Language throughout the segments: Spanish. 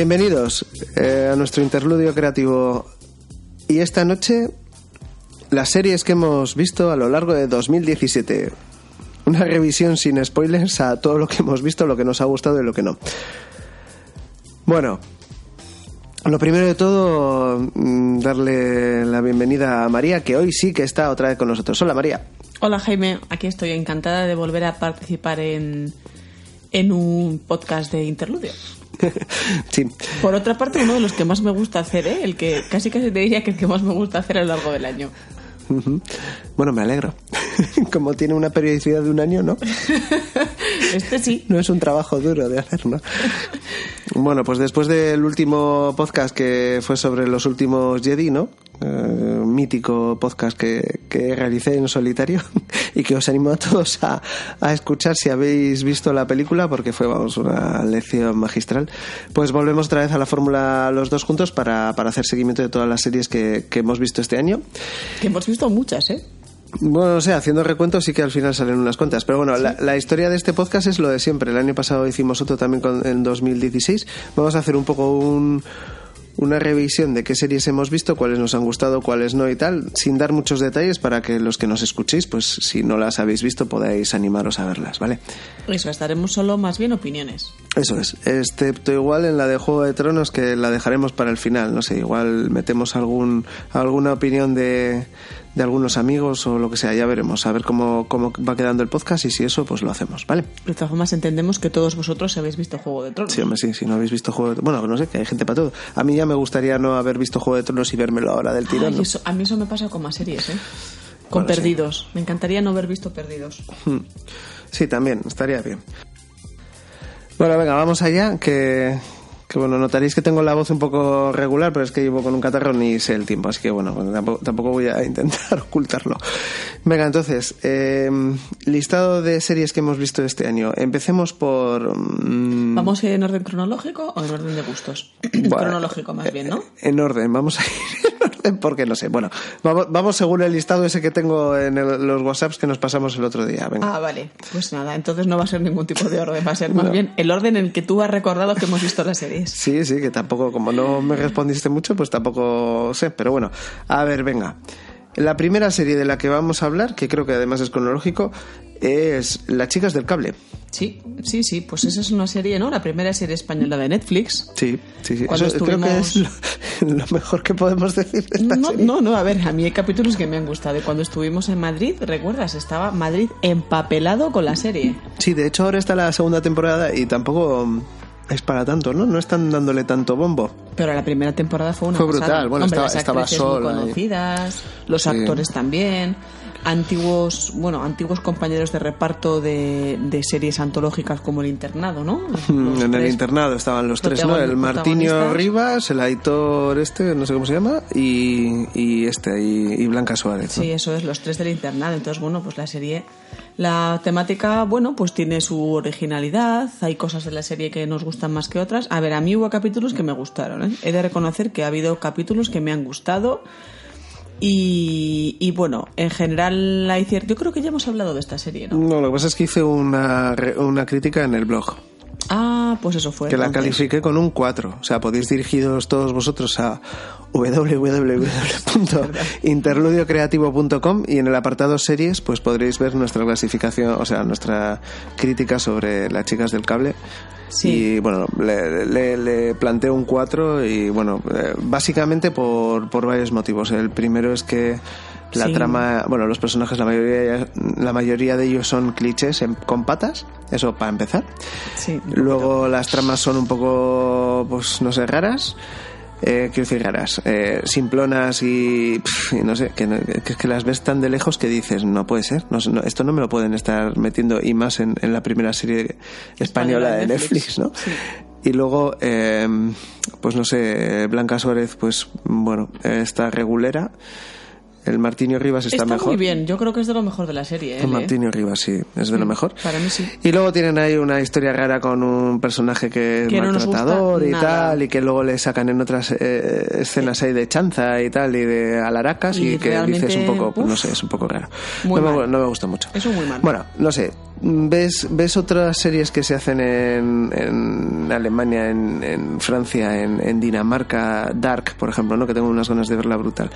Bienvenidos eh, a nuestro interludio creativo. Y esta noche, las series que hemos visto a lo largo de 2017. Una revisión sin spoilers a todo lo que hemos visto, lo que nos ha gustado y lo que no. Bueno, lo primero de todo, mm, darle la bienvenida a María, que hoy sí que está otra vez con nosotros. Hola María. Hola Jaime, aquí estoy encantada de volver a participar en, en un podcast de interludio. sí. Por otra parte, uno de los que más me gusta hacer, ¿eh? el que casi casi te diría que el que más me gusta hacer a lo largo del año. Bueno, me alegro. Como tiene una periodicidad de un año, ¿no? Este sí. No es un trabajo duro de hacer, ¿no? Bueno, pues después del último podcast que fue sobre los últimos Jedi, ¿no? Eh, mítico podcast que, que realicé en solitario y que os animo a todos a, a escuchar si habéis visto la película porque fue, vamos, una lección magistral. Pues volvemos otra vez a la fórmula los dos juntos para, para hacer seguimiento de todas las series que, que hemos visto este año. Que hemos visto muchas, ¿eh? Bueno, no sé, haciendo recuentos sí que al final salen unas cuantas. Pero bueno, la, la historia de este podcast es lo de siempre. El año pasado hicimos otro también con, en 2016. Vamos a hacer un poco un, una revisión de qué series hemos visto, cuáles nos han gustado, cuáles no y tal, sin dar muchos detalles para que los que nos escuchéis, pues si no las habéis visto, podáis animaros a verlas, ¿vale? Eso, estaremos solo más bien opiniones. Eso es, excepto igual en la de Juego de Tronos que la dejaremos para el final, no sé, igual metemos algún alguna opinión de, de algunos amigos o lo que sea, ya veremos, a ver cómo, cómo va quedando el podcast y si eso, pues lo hacemos, ¿vale? De todas formas, entendemos que todos vosotros habéis visto Juego de Tronos. Sí, hombre, sí, si no habéis visto Juego de Tronos, bueno, no sé, que hay gente para todo. A mí ya me gustaría no haber visto Juego de Tronos y vérmelo ahora del tirón. A mí eso me pasa con más series, ¿eh? Con Bueno, sí. Perdidos. Me encantaría no haber visto Perdidos. Hmm. Sí, también, estaría bien. Bueno, venga, vamos allá, que, que bueno, notaréis que tengo la voz un poco regular, pero es que llevo con un catarro ni sé el tiempo, así que bueno, bueno, tampoco, tampoco voy a intentar ocultarlo. Venga, entonces, eh, listado de series que hemos visto este año. Empecemos por... mm, ¿Vamos en orden cronológico o en orden de gustos? Bueno, cronológico más bien, ¿no? En orden, vamos a ir porque no sé. Bueno, vamos, vamos según el listado ese que tengo en el- los WhatsApps que nos pasamos el otro día. Venga. Ah, vale. Pues nada, entonces no va a ser ningún tipo de orden, va a ser más bien el orden en el que tú has recordado que hemos visto las series. Sí, sí, que tampoco, como no me respondiste mucho, pues tampoco sé. Pero bueno, a ver, venga. La primera serie de la que vamos a hablar, que creo que además es cronológico, es Las chicas del cable. Sí, sí, sí, pues esa es una serie, ¿no? La primera serie española de Netflix. Sí, sí, sí. Cuando Eso creo que es lo, lo mejor que podemos decir de esta No, serie. no, no, a ver, a mí hay capítulos que me han gustado. Y cuando estuvimos en Madrid, ¿recuerdas? Estaba Madrid empapelado con la serie. Sí, de hecho ahora está la segunda temporada y tampoco es para tanto, ¿no? No están dándole tanto bombo. Pero la primera temporada fue una Fue pasada. brutal. Bueno, Hombre, estaba- las estaba Sol muy conocidas, los Sí. actores también, antiguos, bueno, antiguos compañeros de reparto de, de series antológicas como El Internado, ¿no? Los Mm, en el internado estaban los tres, ¿no? El Martinio. Rivas, el Aitor este, no sé cómo se llama, y, y este, y, y Blanca Suárez. ¿no? Sí, eso es, los tres del internado. Entonces, bueno, pues la serie, la temática, bueno, pues tiene su originalidad. Hay cosas de la serie que nos gustan más que otras. A ver, a mí hubo capítulos que me gustaron. ¿eh? He de reconocer que ha habido capítulos que me han gustado. Y, y bueno, en general hay cierto. Yo creo que ya hemos hablado de esta serie, ¿no? No, lo que pasa es que hice una, una crítica en el blog, Ah, pues eso fue. que la califiqué con un 4. O sea, podéis dirigiros todos vosotros a www.interludiocreativo.com y en el apartado series pues podréis ver nuestra clasificación, o sea, nuestra crítica sobre las chicas del cable. Sí. Y bueno, le, le, le planteo un 4 y bueno, eh, básicamente por, por varios motivos. El primero es que la Sí. trama, bueno, los personajes, la mayoría, la mayoría de ellos son clichés en- con patas, eso para empezar. Sí. Luego las tramas son un poco, pues no sé, raras. Eh, quiero decir raras, eh, simplonas y, pf, y no sé, que, que que las ves tan de lejos que dices, no puede ser, no, no, esto no me lo pueden estar metiendo y más en, en la primera serie española, de Netflix, ¿no? Sí. Y luego, eh, pues no sé, Blanca Suárez, pues bueno, eh, está regulera. El Martinio Rivas está, Está mejor. muy bien, yo creo que es de lo mejor de la serie. El él, ¿eh? Martinio Rivas, sí, es de lo mejor. Para mí sí. Y luego tienen ahí una historia rara con un personaje que es no maltratador y nada. tal, y que luego le sacan en otras eh, escenas ahí de chanza y tal, y de alaracas, y, Y que dices un poco, pues, no sé, es un poco raro. me, no me gusta mucho. Eso muy mal. Bueno, no sé, ves, ves otras series que se hacen en, en Alemania, en, en Francia, en, en Dinamarca, Dark, por ejemplo, ¿no? que tengo unas ganas de verla brutal,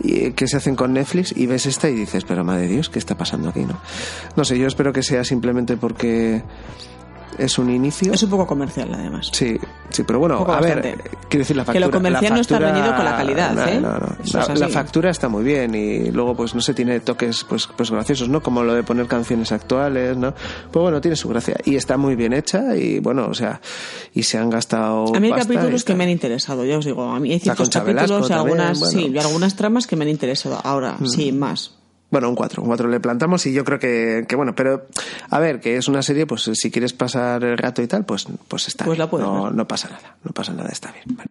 y eh, que se hacen con Netflix y ves esta y dices, pero madre de Dios, ¿qué está pasando aquí? No, no sé, yo espero que sea simplemente porque es un inicio. Es un poco comercial, además. Sí, sí, pero bueno, a ver, bastante. eh, quiero decir, la Que factura... lo comercial no está reñido con la calidad, no, ¿eh? No, no, La, la factura está muy bien y luego, pues, no sé, tiene toques, pues, pues graciosos, ¿no? Como lo de poner canciones actuales, ¿no? Pues bueno, tiene su gracia. Y está muy bien hecha y, bueno, o sea, y se han gastado A mí hay capítulos que me han interesado, ya os digo. A mí hay ciertos capítulos y algunas, también, bueno. Mm. sí, y algunas tramas que me han interesado. Ahora, sí, más. Bueno, un 4, un 4 le plantamos y yo creo que, que bueno, pero a ver, que es una serie, pues si quieres pasar el rato y tal, pues, pues está Pues bien. la puedes no, ver. no pasa nada, no pasa nada, está bien. Vale.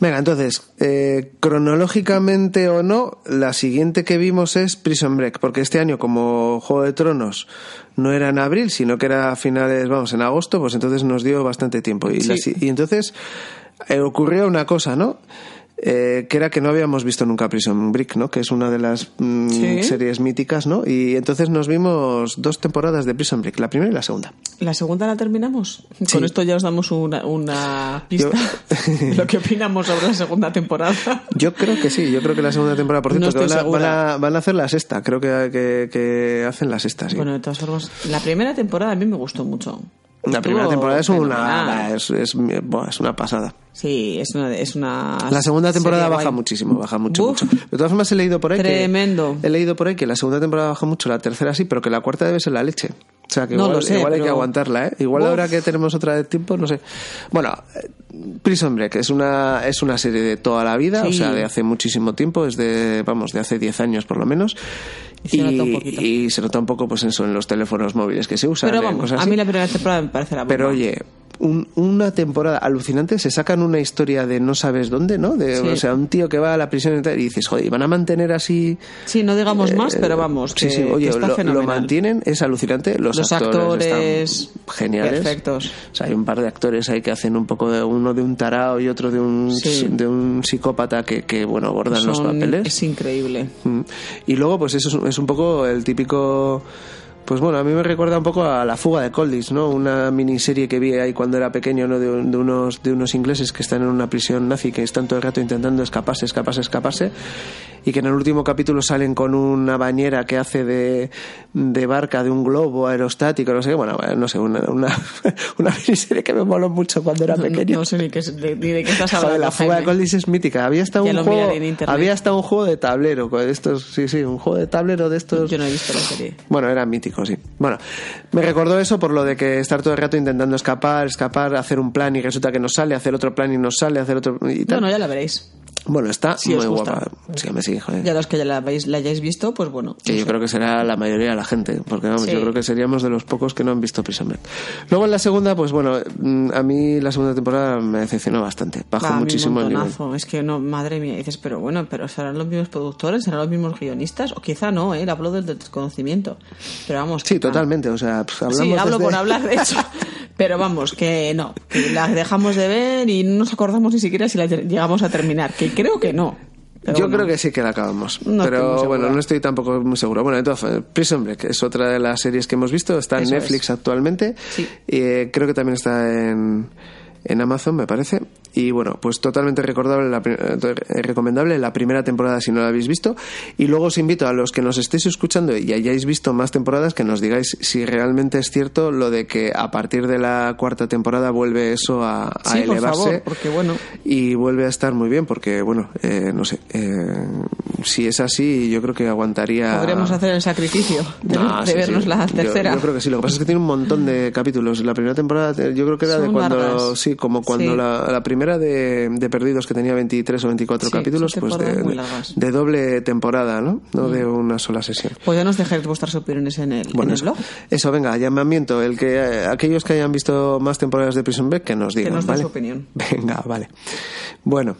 Venga, entonces, eh, cronológicamente o no, la siguiente que vimos es Prison Break, porque este año, como Juego de Tronos no era en abril, sino que era a finales, vamos, en agosto, pues entonces nos dio bastante tiempo. Y, Sí. la si- y entonces eh, ocurrió una cosa, ¿no? Eh, que era que no habíamos visto nunca Prison Break, ¿no? Que es una de las mm, Sí. series míticas, ¿no? Y entonces nos vimos dos temporadas de Prison Break, la primera y la segunda. ¿La segunda la terminamos? Con esto ya os damos una, una pista Yo- de lo que opinamos sobre la segunda temporada. Yo creo que sí, yo creo que la segunda temporada, por No cierto, que van, a, van, a, van a hacer la sexta, creo que, que, que hacen la sexta, sí. Bueno, de todas formas, la primera temporada a mí me gustó mucho. La primera temporada es una, es, es, es una pasada. Sí, es una, es una La segunda temporada baja guay. muchísimo, baja mucho, mucho. De todas formas he leído por ahí Tremendo. que he leído por ahí que la segunda temporada baja mucho, la tercera sí, pero que la cuarta debe ser la leche. O sea que No igual, sé, igual hay que aguantarla, ¿eh? Igual Uf. ahora que tenemos otra vez tiempo, no sé. Bueno, Prison Break es una, es una serie de toda la vida, o sea, de hace muchísimo tiempo, es de, vamos, de hace 10 años por lo menos. Y se nota un poquito. y se nota un poco, pues eso, en los teléfonos móviles que se usan. Pero vamos, cosas a mí la primera temporada me parece la bomba. Pero oye, un- una temporada alucinante, se sacan una historia de no sabes dónde, ¿no? De, Sí. O sea, un tío que va a la prisión y, tal, y dices, joder, ¿y van a mantener así? Sí, no digamos más, pero vamos, Sí, que, sí, oye, que está lo, lo mantienen, es alucinante. Los, Los actores, actores están geniales. perfectos. O sea, hay un par de actores ahí que hacen un poco de uno de un tarao y otro de un, Sí. de un psicópata que, que bueno, abordan los papeles. Es increíble. Mm. Y luego, pues eso es un poco el típico. Pues bueno, a mí me recuerda un poco a La fuga de Coldis, ¿no? Una miniserie que vi ahí cuando era pequeño, ¿no? De, de unos, de unos ingleses que están en una prisión nazi, que están todo el rato intentando escaparse, escaparse, escaparse, y que en el último capítulo salen con una bañera que hace de, de barca, de un globo aerostático, no sé qué, bueno, no sé, una, una, una miniserie que me moló mucho cuando era pequeño. no sé ni, qué, de, ni de qué estás Joder, hablando. la fuga de. Coldis es mítica. Había hasta Ya un juego, había hasta un juego de tablero con estos, sí, sí, un juego de tablero de estos. Yo no he visto la serie. Bueno, era mítico, sí. Bueno, me recordó eso por lo de que estar todo el rato intentando escapar, escapar, hacer un plan y resulta que no sale, hacer otro plan y no sale, hacer otro y tal. Bueno, ya la veréis. Bueno, está muy guapa. Sí, me sí, joder. Ya los que ya la, habéis- la hayáis visto, pues bueno. Que yo creo que será la mayoría de la gente, porque vamos, Sí. yo creo que seríamos de los pocos que no han visto Prison Break. Luego en la segunda, pues bueno, mm, a mí la segunda temporada me decepcionó bastante, bajó Va, muchísimo el nivel. Es que no, madre mía, dices, pero bueno, pero serán los mismos productores, serán los mismos guionistas, o quizá no, ¿eh? hablo del desconocimiento. Pero vamos. Sí, totalmente, o sea, pues, hablamos Sí, hablo desde- por hablar, de hecho. Pero vamos, que no, que la dejamos de ver y no nos acordamos ni siquiera si la ter- llegamos a terminar, que creo que no. Pero Yo bueno. creo que sí que la acabamos. No pero bueno, no estoy tampoco muy seguro. Bueno, entonces, Prison Break es otra de las series que hemos visto. Está en Eso Netflix es. actualmente. Sí. Y, eh, creo que también está en, en Amazon, me parece. Y bueno, pues totalmente recordable, la, eh, recomendable la primera temporada si no la habéis visto. Y luego os invito a los que nos estéis escuchando y hayáis visto más temporadas que nos digáis si realmente es cierto lo de que a partir de la cuarta temporada vuelve eso a, a Sí, por elevarse favor, porque bueno. y vuelve a estar muy bien porque bueno eh, no sé eh, si es así yo creo que aguantaría Podríamos hacer el sacrificio de, No, de sí, vernos sí. la Yo- tercera. Yo, creo que sí. Lo que pasa es que tiene un montón de capítulos. La primera temporada, yo creo que era de Son cuando, largas. sí, como cuando. La, la primera primera de, de Perdidos, que tenía 23 o 24 Sí, capítulos, pues de, doble temporada, ¿no? No de una sola sesión. Pues ya nos dejáis vuestras opiniones en el, en el eso, blog. eso, venga, llamamiento. El que, eh, aquellos que hayan visto más temporadas de Prison Break, que nos digan, nos den ¿vale? su opinión. Venga, vale. Bueno,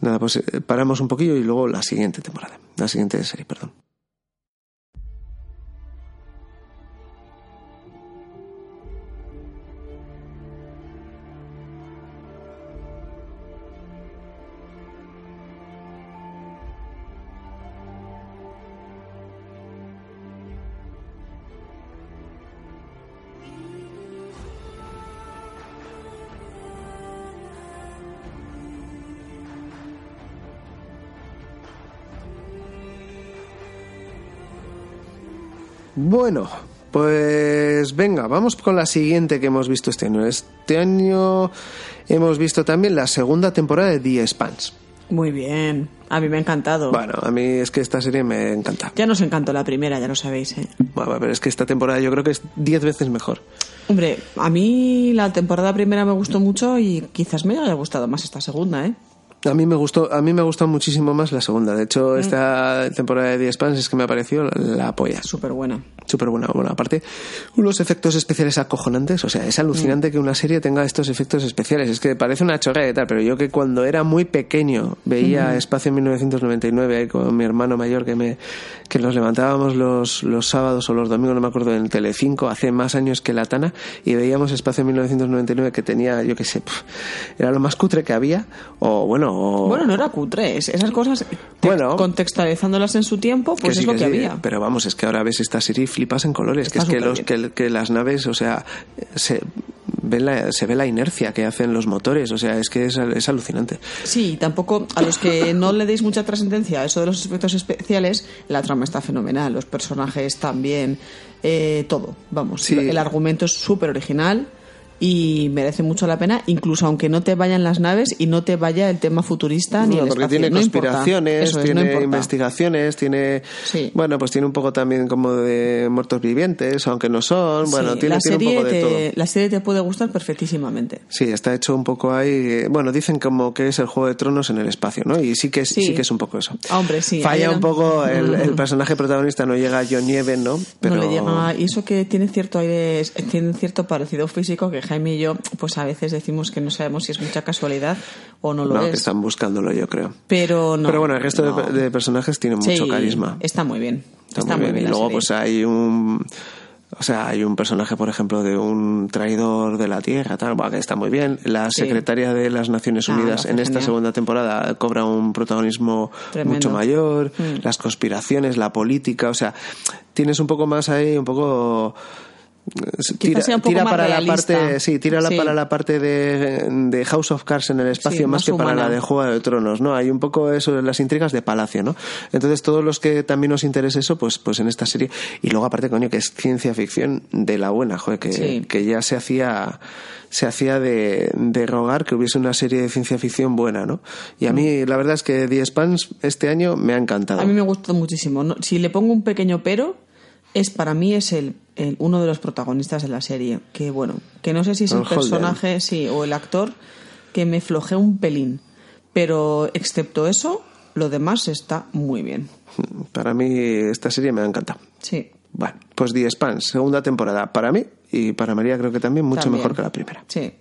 nada, pues eh, paramos un poquillo y luego la siguiente temporada. La siguiente serie, perdón. Bueno, pues venga, vamos con la siguiente que hemos visto este año. Este año hemos visto también la segunda temporada de The Expanse. Muy bien. A mí me ha encantado. Bueno, a mí es que esta serie me encanta. Ya nos encantó la primera, ya lo sabéis, ¿eh? Bueno, pero es que esta temporada yo creo que es 10 veces mejor. Hombre, a mí la temporada primera me gustó mucho y quizás me haya gustado más esta segunda, ¿eh? A mí me gustó, a mí me gustó muchísimo más la segunda. De hecho, esta temporada de The Expanse es que me ha parecido la, la polla. Súper buena. Súper buena. Bueno, aparte, unos efectos especiales acojonantes. O sea, es alucinante que una serie tenga estos efectos especiales. Es que parece una chorrada y tal, pero yo que cuando era muy pequeño veía Espacio en 1999 ahí con mi hermano mayor que me que nos levantábamos los, los sábados o los domingos, no me acuerdo, en Telecinco, hace más años que la Tana, y veíamos Espacio en 1999 que tenía, yo qué sé, era lo más cutre que había, o bueno, Bueno, no era cutre, es- esas cosas, Bueno. contextualizándolas en su tiempo, Que pues sí, es lo que, sí, había. Pero vamos, es que ahora ves esta serie y flipas en colores. Está que es que, los, que, que las naves, o sea, se ve, la, se ve la inercia que hacen los motores. O sea, es que es, es alucinante. Sí, tampoco a los que no le deis mucha trascendencia a eso de los efectos especiales, la trama está fenomenal, los personajes también, eh, todo, vamos. Sí. El argumento es súper original y merece mucho la pena, incluso aunque no te vayan las naves y no te vaya el tema futurista ni No, el porque espacio. tiene No conspiraciones, es, tiene investigaciones, tiene. Sí. Bueno, pues tiene un poco también como de muertos vivientes, aunque no son. Bueno, Sí, tiene, la, tiene un poco de te, todo. la serie te puede gustar perfectísimamente. Sí, está hecho un poco ahí. Bueno, dicen como que es el Juego de Tronos en el espacio, ¿no? Y sí que es, sí. Sí. que es un poco eso. Hombre, sí. Falla un poco el, el personaje protagonista, no llega a John Nieve, ¿no? Pero No le llega, y eso que tiene cierto aire, tiene cierto parecido físico que Jaime y yo, pues a veces decimos que no sabemos si es mucha casualidad o no lo no, es. que están buscándolo, yo creo. Pero no. Pero bueno, el resto de- no. de, personajes tiene mucho Sí, carisma. Está muy bien. Está, muy bien. Y la luego, serie. pues hay un. O sea, hay un personaje, por ejemplo, de un traidor de la Tierra, tal, que está muy bien. La Sí. secretaria de las Naciones Ah, Unidas hace en esta genial. segunda temporada cobra un protagonismo Tremendo. mucho mayor. Mm. Las conspiraciones, la política, o sea, tienes un poco más ahí, un poco. Tira, sea un poco tira más para realista. la parte, sí, tira Sí. para la parte de, de House of Cards en el espacio Sí, más, más que para la de Juego de Tronos, ¿no? Hay un poco eso de las intrigas de Palacio, ¿no? Entonces, todos los que también os interese eso, pues, pues en esta serie. Y luego, aparte, coño, que es ciencia ficción de la buena, joder, que, Sí. que ya se hacía, se hacía de, de rogar que hubiese una serie de ciencia ficción buena, ¿no? Y a mí, la verdad es que The Spans este año me ha encantado. A mí me gustó muchísimo. No- Si le pongo un pequeño pero, es para mí es el, el- uno de los protagonistas de la serie. Que bueno, que no sé si es el, El Holden. personaje, sí, o el actor, que me flojea un pelín. Pero excepto eso, lo demás está muy bien. Para mí, esta serie me ha encantado. Sí. Bueno, pues The Spans, segunda temporada. Para mí y para María creo que también mucho también. mejor que la primera. Sí.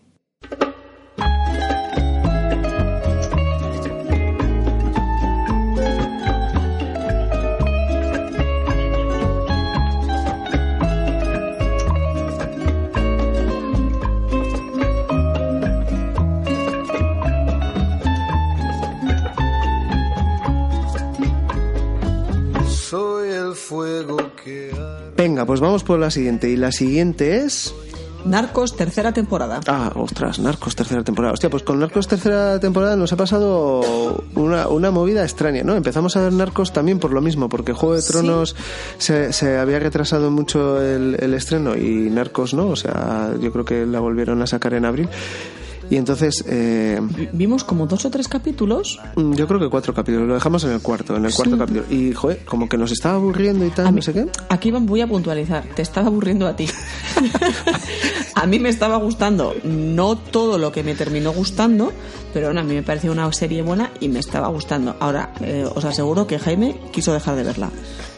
Venga, pues vamos por la siguiente. Y la siguiente es... Narcos, tercera temporada. Ah, ostras, Narcos, tercera temporada. Hostia, pues con Narcos, tercera temporada nos ha pasado una, una movida extraña, ¿no? Empezamos a ver Narcos también por lo mismo, porque Juego de Tronos se, se había retrasado mucho el, el estreno y Narcos no, o sea, yo creo que la volvieron a sacar en abril. Y entonces, eh, Vi- Vimos como dos o tres capítulos. mm, yo creo que cuatro capítulos, lo dejamos en el cuarto, en el cuarto capítulo. Y, joder, como que nos estaba aburriendo y tal, no sé qué. Aquí voy a puntualizar. Te estaba aburriendo a ti. a mí me estaba gustando, no todo lo que me terminó gustando, pero bueno, a mí me pareció una serie buena y me estaba gustando. Ahora, eh, os aseguro que Jaime quiso dejar de verla.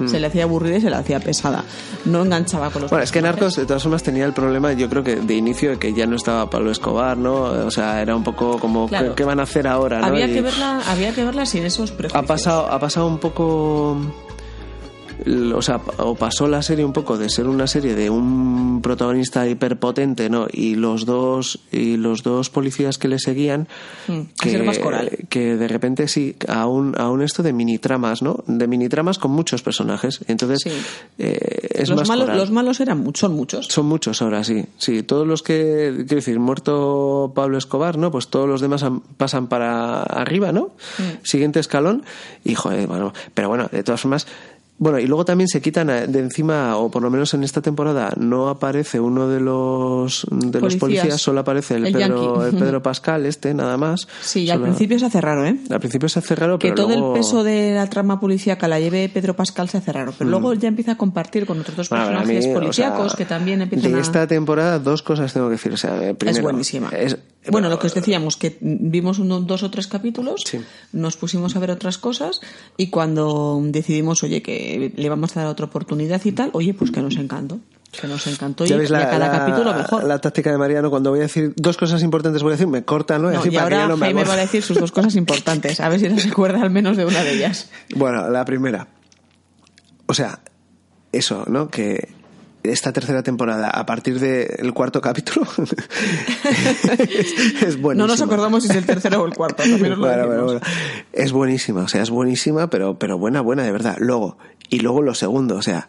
Se le hacía aburrida y se le hacía pesada. No enganchaba con los Bueno, es que. Narcos de todas formas tenía el problema, yo creo que de inicio, de que ya no estaba Pablo Escobar, ¿no? O sea, era un poco como, Claro. ¿qué, qué van a hacer ahora, no? Había Y que verla, había que verla sin esos prejuicios. ha pasado, ha pasado un poco... O sea, o pasó la serie un poco de ser una serie de un protagonista hiperpotente, ¿no? Y los dos y los dos policías que le seguían, Mm, ser más coral. que de repente sí, a un, a un esto de mini tramas, ¿no? De mini tramas con muchos personajes. Entonces, Sí. eh, es los, más malos, coral. los malos eran muchos, son muchos. Son muchos ahora, sí. Sí, todos los que, quiero decir, muerto Pablo Escobar, ¿no? Pues todos los demás han- pasan para arriba, ¿no? Siguiente escalón. Y, joder, bueno, pero bueno, de todas formas. Bueno, y luego también se quitan a- de encima, o por lo menos en esta temporada, no aparece uno de los de los Policías. policías, solo aparece el, El Pedro, el Pedro Pascal, este, nada más. Sí, y al Solo- principio se hace raro, ¿eh? Al principio se hace raro, Que pero todo luego- el peso de la trama policíaca la lleve Pedro Pascal se hace raro, pero luego ya empieza a compartir con otros dos Mm. Bueno, personajes mí, o policíacos sea, que también empiezan De a... esta temporada, dos cosas tengo que decir. O sea, eh, primero, es buenísima. es- bueno, lo que os decíamos, que vimos uno- dos o tres capítulos, Sí. nos pusimos a ver otras cosas y cuando decidimos, oye, que le vamos a dar otra oportunidad y tal, oye, pues que nos encantó. Que nos encantó y, y a cada capítulo mejor. La táctica de Mariano, cuando voy a decir dos cosas importantes, voy a decir, me corta, ¿no? No, Así y para ahora no me Jaime va a decir sus dos cosas importantes, a ver si se acuerda al menos de una de ellas. Bueno, la primera. O sea, eso, ¿no? Que esta tercera temporada, a partir del cuarto capítulo, es, es buenísima. No nos acordamos si es el tercero o el cuarto, bueno. Es buenísima, o sea, es buenísima, pero, pero buena, buena, de verdad. Luego, y luego lo segundo, o sea,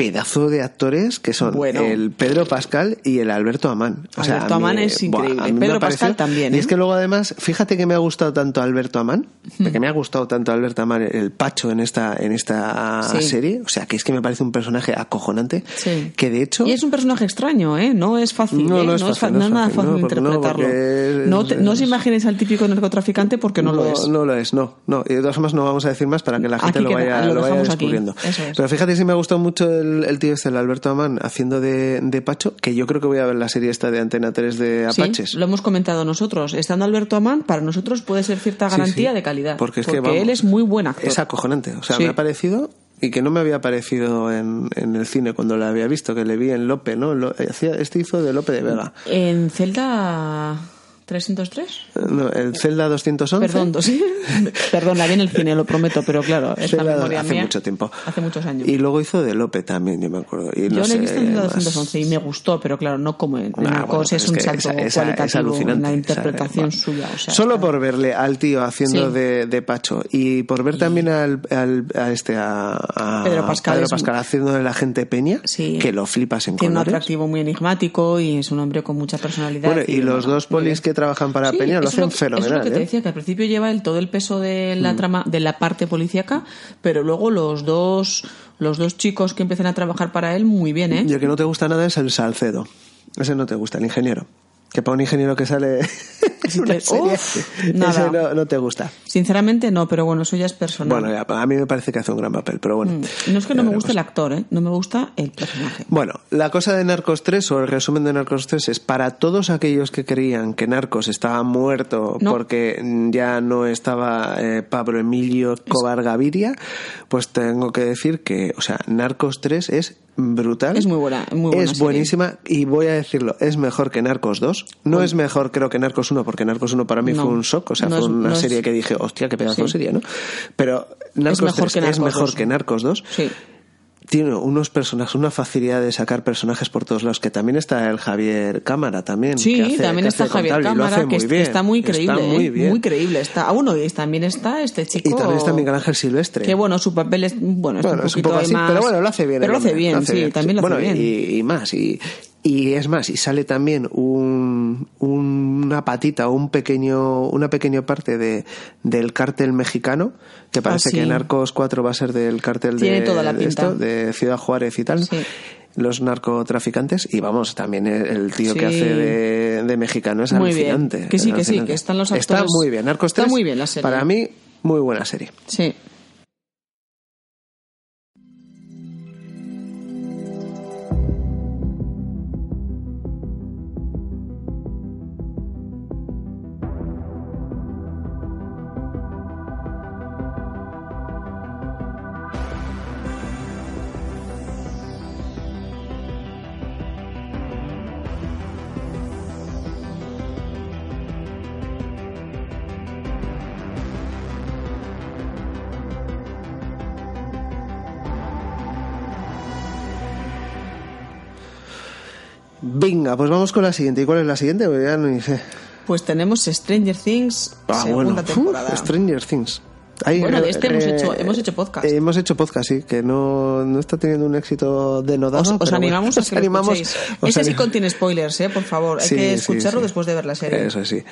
pedazo de actores que son Bueno. el Pedro Pascal y el Alberto Amán. O sea, Alberto Amán es increíble. Pedro Pascal también, Y ¿eh? es que luego además, fíjate que me ha gustado tanto Alberto Amán, que me ha gustado tanto Alberto Amán, el Pacho en esta, en esta Sí. serie. O sea, que es que me parece un personaje acojonante. Sí. Que de hecho. Y es un personaje extraño, ¿eh? No es fácil, No, ¿eh? no es fácil, no es nada fácil, porque- interpretarlo. porque es- No, te- os imaginéis al típico narcotraficante porque no, lo es. No lo es, no, no. Y de todas formas no vamos a decir más para que la gente Aquí lo queda, vaya, lo lo vaya descubriendo. Es. Pero fíjate si me ha gustado mucho el, el tío este, el Alberto Amán, haciendo de, de Pacho, que yo creo que voy a ver la serie esta de Antena 3 de Sí, Apaches. lo hemos comentado nosotros. Estando Alberto Amán, para nosotros puede ser cierta Sí, garantía sí. de calidad. Porque es que, vamos, él es muy buen actor. Es acojonante. O sea, Sí. me ha parecido y que no me había parecido en, en el cine cuando la había visto, que le vi en Lope, ¿no? Lo- hacía- este hizo de Lope de Vega. En Celda 303. No, el Zelda 211. Perdón, dos- Perdón, la vi en el cine, lo prometo, pero claro, esta Zelda memoria hace mía- mucho tiempo. Hace muchos años. Y luego hizo de Lope también, yo me acuerdo. Y no Yo le sé, he visto en Celda más. 211 y me gustó, pero claro, no como en, Ah, Narcos, bueno, es un salto esa- esa- es cualitativo en la Esa- interpretación bueno. suya. o sea, Solo está- por verle al tío haciendo Sí. de, de Pacho y por ver también al, al- a este a, a Pedro Pascal Pedro es- Pascal haciendo de la gente Peña Sí. que lo flipas en Tiene un colores. atractivo muy enigmático y es un hombre con mucha personalidad. Bueno, y los bueno, dos polis que trabajan para Sí, Peña lo hacen que- fenomenal. Es lo que te ¿eh? decía, que al principio lleva el, todo el peso de la trama, de la parte policíaca, pero luego los dos, los dos chicos que empiezan a trabajar para él, muy bien, ¿eh? Y el que no te gusta nada es el Salcedo. Ese no te gusta, el ingeniero. Que para un ingeniero que sale en una te- serie, Uf, nada. ese no, no te gusta. Sinceramente no, pero bueno, eso ya es personal. Bueno, ya, a mí me parece que hace un gran papel, pero bueno. no es que no me guste el actor, ¿eh? No me gusta el personaje. Bueno, la cosa de Narcos 3 o el resumen de Narcos 3 es para todos aquellos que creían que Narcos estaba muerto No. porque ya no estaba eh, Pablo Emilio Cobar Gaviria, pues tengo que decir que, o sea, Narcos 3 es brutal. Es muy buena, muy buena Es serie. buenísima y voy a decirlo, es mejor que Narcos 2. No es mejor creo que Narcos 1 porque Narcos 1 para mí No. fue un shock, o sea, No fue es- una no es- serie que dije, hostia, qué pedazo de Sí. serie, ¿no? Pero Narcos mejor 3 que es Narcos mejor 2. que Narcos 2 Sí. Tiene unos personajes, una facilidad de sacar personajes por todos lados, que también está el Javier Cámara también. Sí, que hace- también que está Javier Cámara, que bien. está muy creíble, Está muy ¿eh? bien. Muy creíble. Está, ah, bueno, y también está este chico. Y también está Miguel Ángel Silvestre. Que bueno, su papel es, bueno, es bueno, un es un poquito poco así, más- pero bueno, lo hace bien. Pero lo hace bien, sí, también lo bueno, hace bien. Y, y más, y, y es más, y sale también un, una patita, un pequeño, una pequeña parte de, del cártel mexicano, que parece Ah, sí. que Narcos 4 va a ser del cártel Tiene de, toda la de pinta. esto, de Ciudad Juárez y tal. Sí. Los narcotraficantes, y vamos, también el, tío que hace de, de mexicano es Muy bien. alucinante. Que sí, que sí, que están los Está actores- muy bien, Narcos está 3, muy bien la serie. Para mí, muy buena serie. Sí. Venga, pues vamos con la siguiente. ¿Y cuál es la siguiente? Porque ya no sé. Pues tenemos Stranger Things, Ah, segunda bueno. temporada. Stranger Things. Ahí, Bueno, de este hemos eh, hecho- hemos hecho podcast. eh, hemos hecho podcast, sí, que no, no está teniendo un éxito denodado. Os, os pero bueno, animamos a os que lo animamos- escuchéis. os Ese sí contiene spoilers, ¿eh? Por favor, hay Sí, que sí, escucharlo sí. después de ver la serie. Eso sí.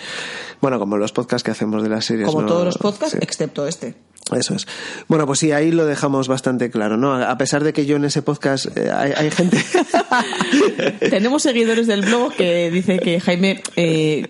Bueno, como los podcasts que hacemos de las series. Como ¿no? todos los podcasts, Sí. excepto este. Eso es. Bueno, pues sí, ahí lo dejamos bastante claro, ¿no? A pesar de que yo en ese podcast eh, hay, hay gente... Tenemos seguidores del blog que dice que Jaime eh,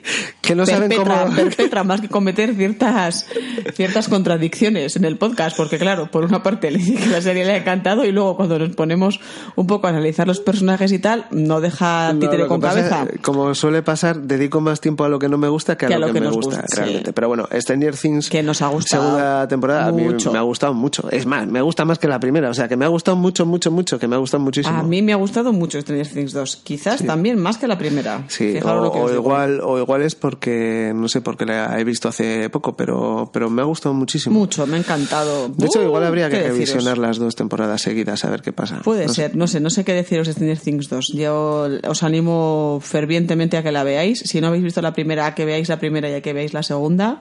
Que no saben perpetra, cómo- perpetra más que cometer ciertas ciertas contradicciones en el podcast, porque claro, por una parte le dice que la serie le ha encantado y luego cuando nos ponemos un poco a analizar los personajes y tal, no deja No, títere que con cabeza. eh, como suele pasar, dedico más tiempo a lo que no me gusta que a, lo, que, me nos gusta, gusta, realmente. sí. Pero bueno, Stranger Things, Que nos ha gustado segunda temporada, a mí mucho. me ha gustado mucho. Es más, me gusta más que la primera. O sea, que me ha gustado mucho, mucho, mucho, que me ha gustado muchísimo. A mí me ha gustado mucho Stranger Things 2, quizás también más que la primera. Sí, o, lo que o igual, o igual es porque, no sé, porque la he visto hace poco, pero, pero me ha gustado muchísimo. Mucho, me ha encantado. De hecho, Uh, igual habría que ¿qué deciros? revisionar las dos temporadas seguidas a ver qué pasa. Puede No sé. ser, no sé, no sé qué deciros de Stranger Things 2. Yo os animo fervientemente a que la veáis. Si no habéis visto la primera, a que veáis la primera y a que veáis la segunda.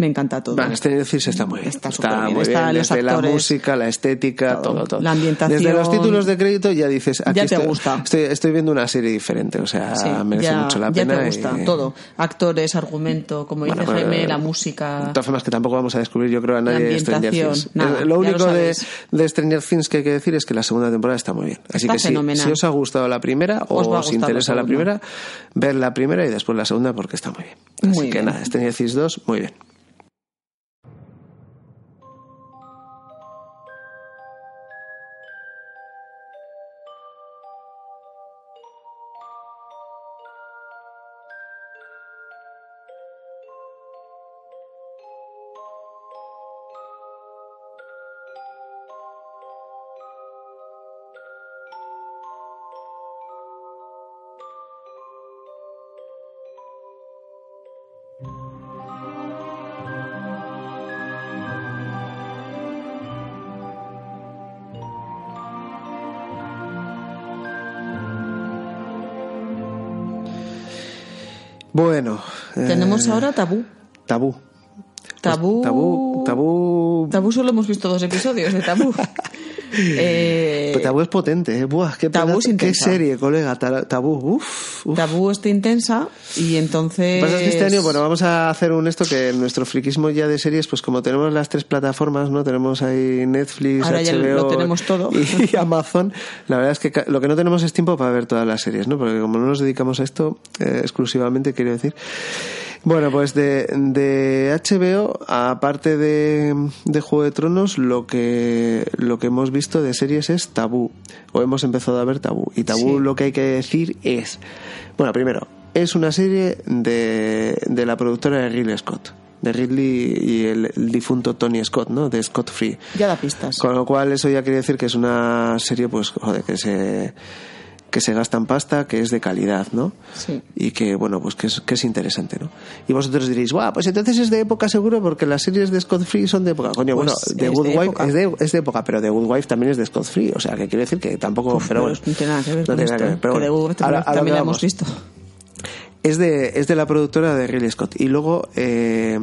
Me encanta todo. Stranger Things está muy bien. Está muy Está bien. los Desde la música, la estética, todo. todo, todo. La ambientación. Desde los títulos de crédito ya dices, aquí Ya te estoy, gusta. Estoy, estoy viendo una serie diferente, o sea, Sí, merece ya, mucho la ya pena. te gusta y- todo. Actores, argumento, como Bueno, dice pues, Jaime, la música. De todas formas, que tampoco vamos a descubrir, yo creo, a nadie de Stranger Things. nada, Eh, ya lo único de, de Stranger Things que hay que decir es que la segunda temporada está muy bien. Así Está que si, fenomenal. si os ha gustado la primera o os interesa la primera, ver la primera y después la segunda porque está muy bien. Así Muy que bien. nada, Stranger Things 2, muy bien. Bueno. eh, Tenemos ahora Tabú. Tabú. Tabú. Tabú, tabú. Tabú solo hemos visto dos episodios de Tabú. Eh, Pero Tabú es potente, ¿eh? Buah, qué, Tabú es qué serie, colega. Ta- Tabú, uff. uf. Tabú está intensa y entonces. Pasa que este año, bueno, vamos a hacer un esto que nuestro friquismo ya de series, pues como tenemos las tres plataformas, ¿no? Tenemos ahí Netflix, Ahora ya HBO lo tenemos todo. y Amazon. La verdad es que lo que no tenemos es tiempo para ver todas las series, ¿no? Porque como no nos dedicamos a esto eh, exclusivamente, quiero decir. Bueno, pues de, de HBO, aparte de, de Juego de Tronos, lo que, lo que hemos visto de series es Tabú. O hemos empezado a ver Tabú. Y Tabú Sí. lo que hay que decir es... Bueno, primero, es una serie de, de la productora de Ridley Scott. De Ridley y el, el difunto Tony Scott, ¿no? De Scott Free. Ya da pistas. Con lo cual eso ya quiere decir que es una serie, pues, joder, que se que se gasta en pasta, que es de calidad, ¿no? Sí. Y que, bueno, pues que es, que es interesante, ¿no? Y vosotros diréis, guau, pues entonces es de época seguro porque las series de Scott Free son de época. Coño, Pues bueno, The es Good de Wife es de, es de época, pero The Good Wife también es de Scott Free, o sea, que quiere decir que tampoco... Uf, pero bueno, no tiene nada que ver no con tiene esto. nada que ver, pero que bueno, ahora- también la hemos visto. Es de, es de la productora de Ridley Scott. Y luego eh,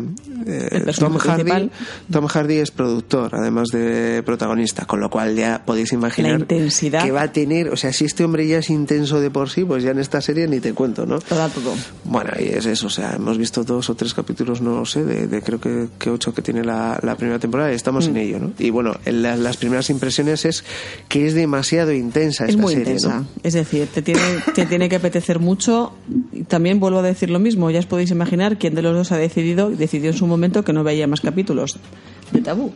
eh, Tom, Hardy. Tom Hardy es productor, además de protagonista, con lo cual ya podéis imaginar La intensidad. que va a tener, o sea, si este hombre ya es intenso de por sí, pues ya en esta serie ni te cuento, ¿no? Todo, todo. Bueno, y es eso, o sea, hemos visto dos o tres capítulos, no lo sé, de, de creo que, que ocho que tiene la, la primera temporada y estamos Mm. en ello, ¿no? Y bueno, en la- las primeras impresiones es que es demasiado intensa Es esta muy serie, intensa. ¿no? Es decir, te tiene, te tiene que apetecer mucho. Y También vuelvo a decir lo mismo. Ya os podéis imaginar quién de los dos ha decidido, decidió en su momento que no veía más capítulos de tabú.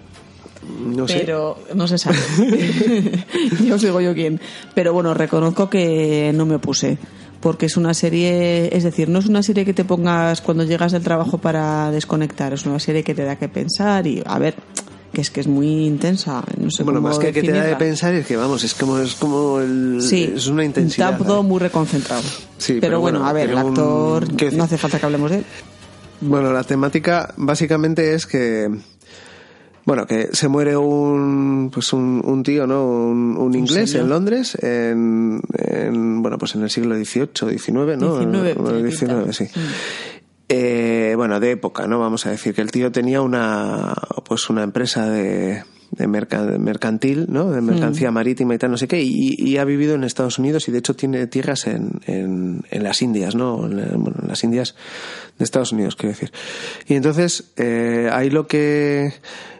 No sé. Pero no se sabe. ya os digo yo quién. Pero bueno, reconozco que no me opuse. Porque es una serie, es decir, no es una serie que te pongas cuando llegas del trabajo para desconectar. Es una serie que te da que pensar y, a ver, que es que es muy intensa. No sé Bueno, cómo más que que te da de pensar es que vamos, es como es como el Sí, es una intensidad. Está todo ¿eh? muy reconcentrado. Sí, pero, pero bueno, bueno, a ver, el un- actor, no hace falta que hablemos de él. Bueno, la temática básicamente es que Bueno, que se muere un pues un, un tío, ¿no? Un, un inglés en Londres en, en, bueno, pues en el siglo XVIII, XIX, ¿no? 19, Bueno, tiene pinta. 19, sí. Eh, bueno, de época, ¿no? Vamos a decir que el tío tenía una pues una empresa de de merca- mercantil, ¿no? De mercancía marítima y tal, no sé qué, y, y ha vivido en Estados Unidos y de hecho tiene tierras en, en, en las Indias, ¿no? En, bueno, en las Indias de Estados Unidos, quiero decir. Y entonces, eh, ahí lo que,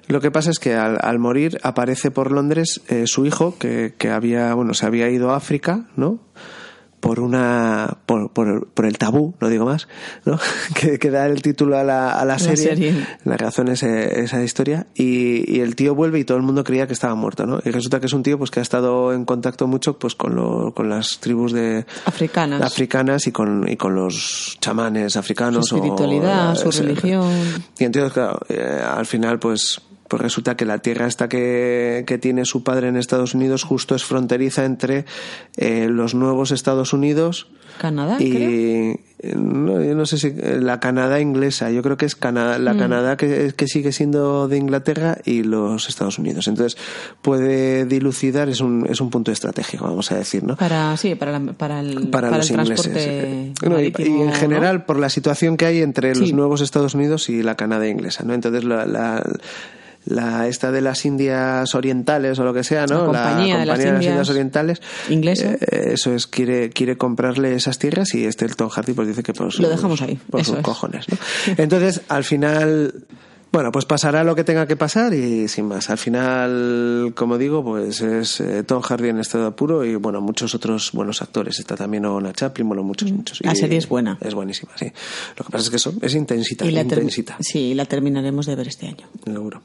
lo que pasa es que al, al morir aparece por Londres eh, su hijo, que, que había, bueno, se había ido a África, ¿no? Por una por, por, por el tabú no digo más ¿no? que, que da el título a la, a la serie, serie. la razón es eh, esa historia y, y el tío vuelve y todo el mundo creía que estaba muerto no y resulta que es un tío pues que ha estado en contacto mucho pues con lo, con las tribus de Africanas. africanas y con y con los chamanes africanos Su espiritualidad, o, su religión. y entonces, claro, eh, al final, pues, pues resulta que la tierra esta que, que tiene su padre en Estados Unidos justo es fronteriza entre eh, los nuevos Estados Unidos Canadá, creo. y eh, no, yo no sé si eh, la Canadá inglesa, yo creo que es Cana- Mm. la Canadá que, que sigue siendo de Inglaterra y los Estados Unidos. Entonces puede dilucidar, es un, es un punto estratégico, vamos a decir, ¿no? Para, sí, para, la- para el, para, para los el ingleses. y- en ¿no? general por la situación que hay entre los Sí. nuevos Estados Unidos y la Canadá inglesa, ¿no? Entonces la, la, la- esta de las Indias Orientales o lo que sea, ¿no? La Compañía de las Indias Orientales inglesa. eh, eso es quiere quiere comprarle esas tierras y este el Tom Hardy pues dice que por sus, Lo dejamos ahí, por sus es. cojones, ¿no? Entonces al final bueno, pues pasará lo que tenga que pasar y sin más. Al final, como digo, pues es eh, Tom Hardy en estado de apuro y bueno, muchos otros buenos actores. Está también Ona Chaplin, bueno, muchos, muchos. La Y serie es buena. Es buenísima, sí. Lo que pasa es que eso es intensita, Y la intensita, sí, la terminaremos de ver este año. seguro.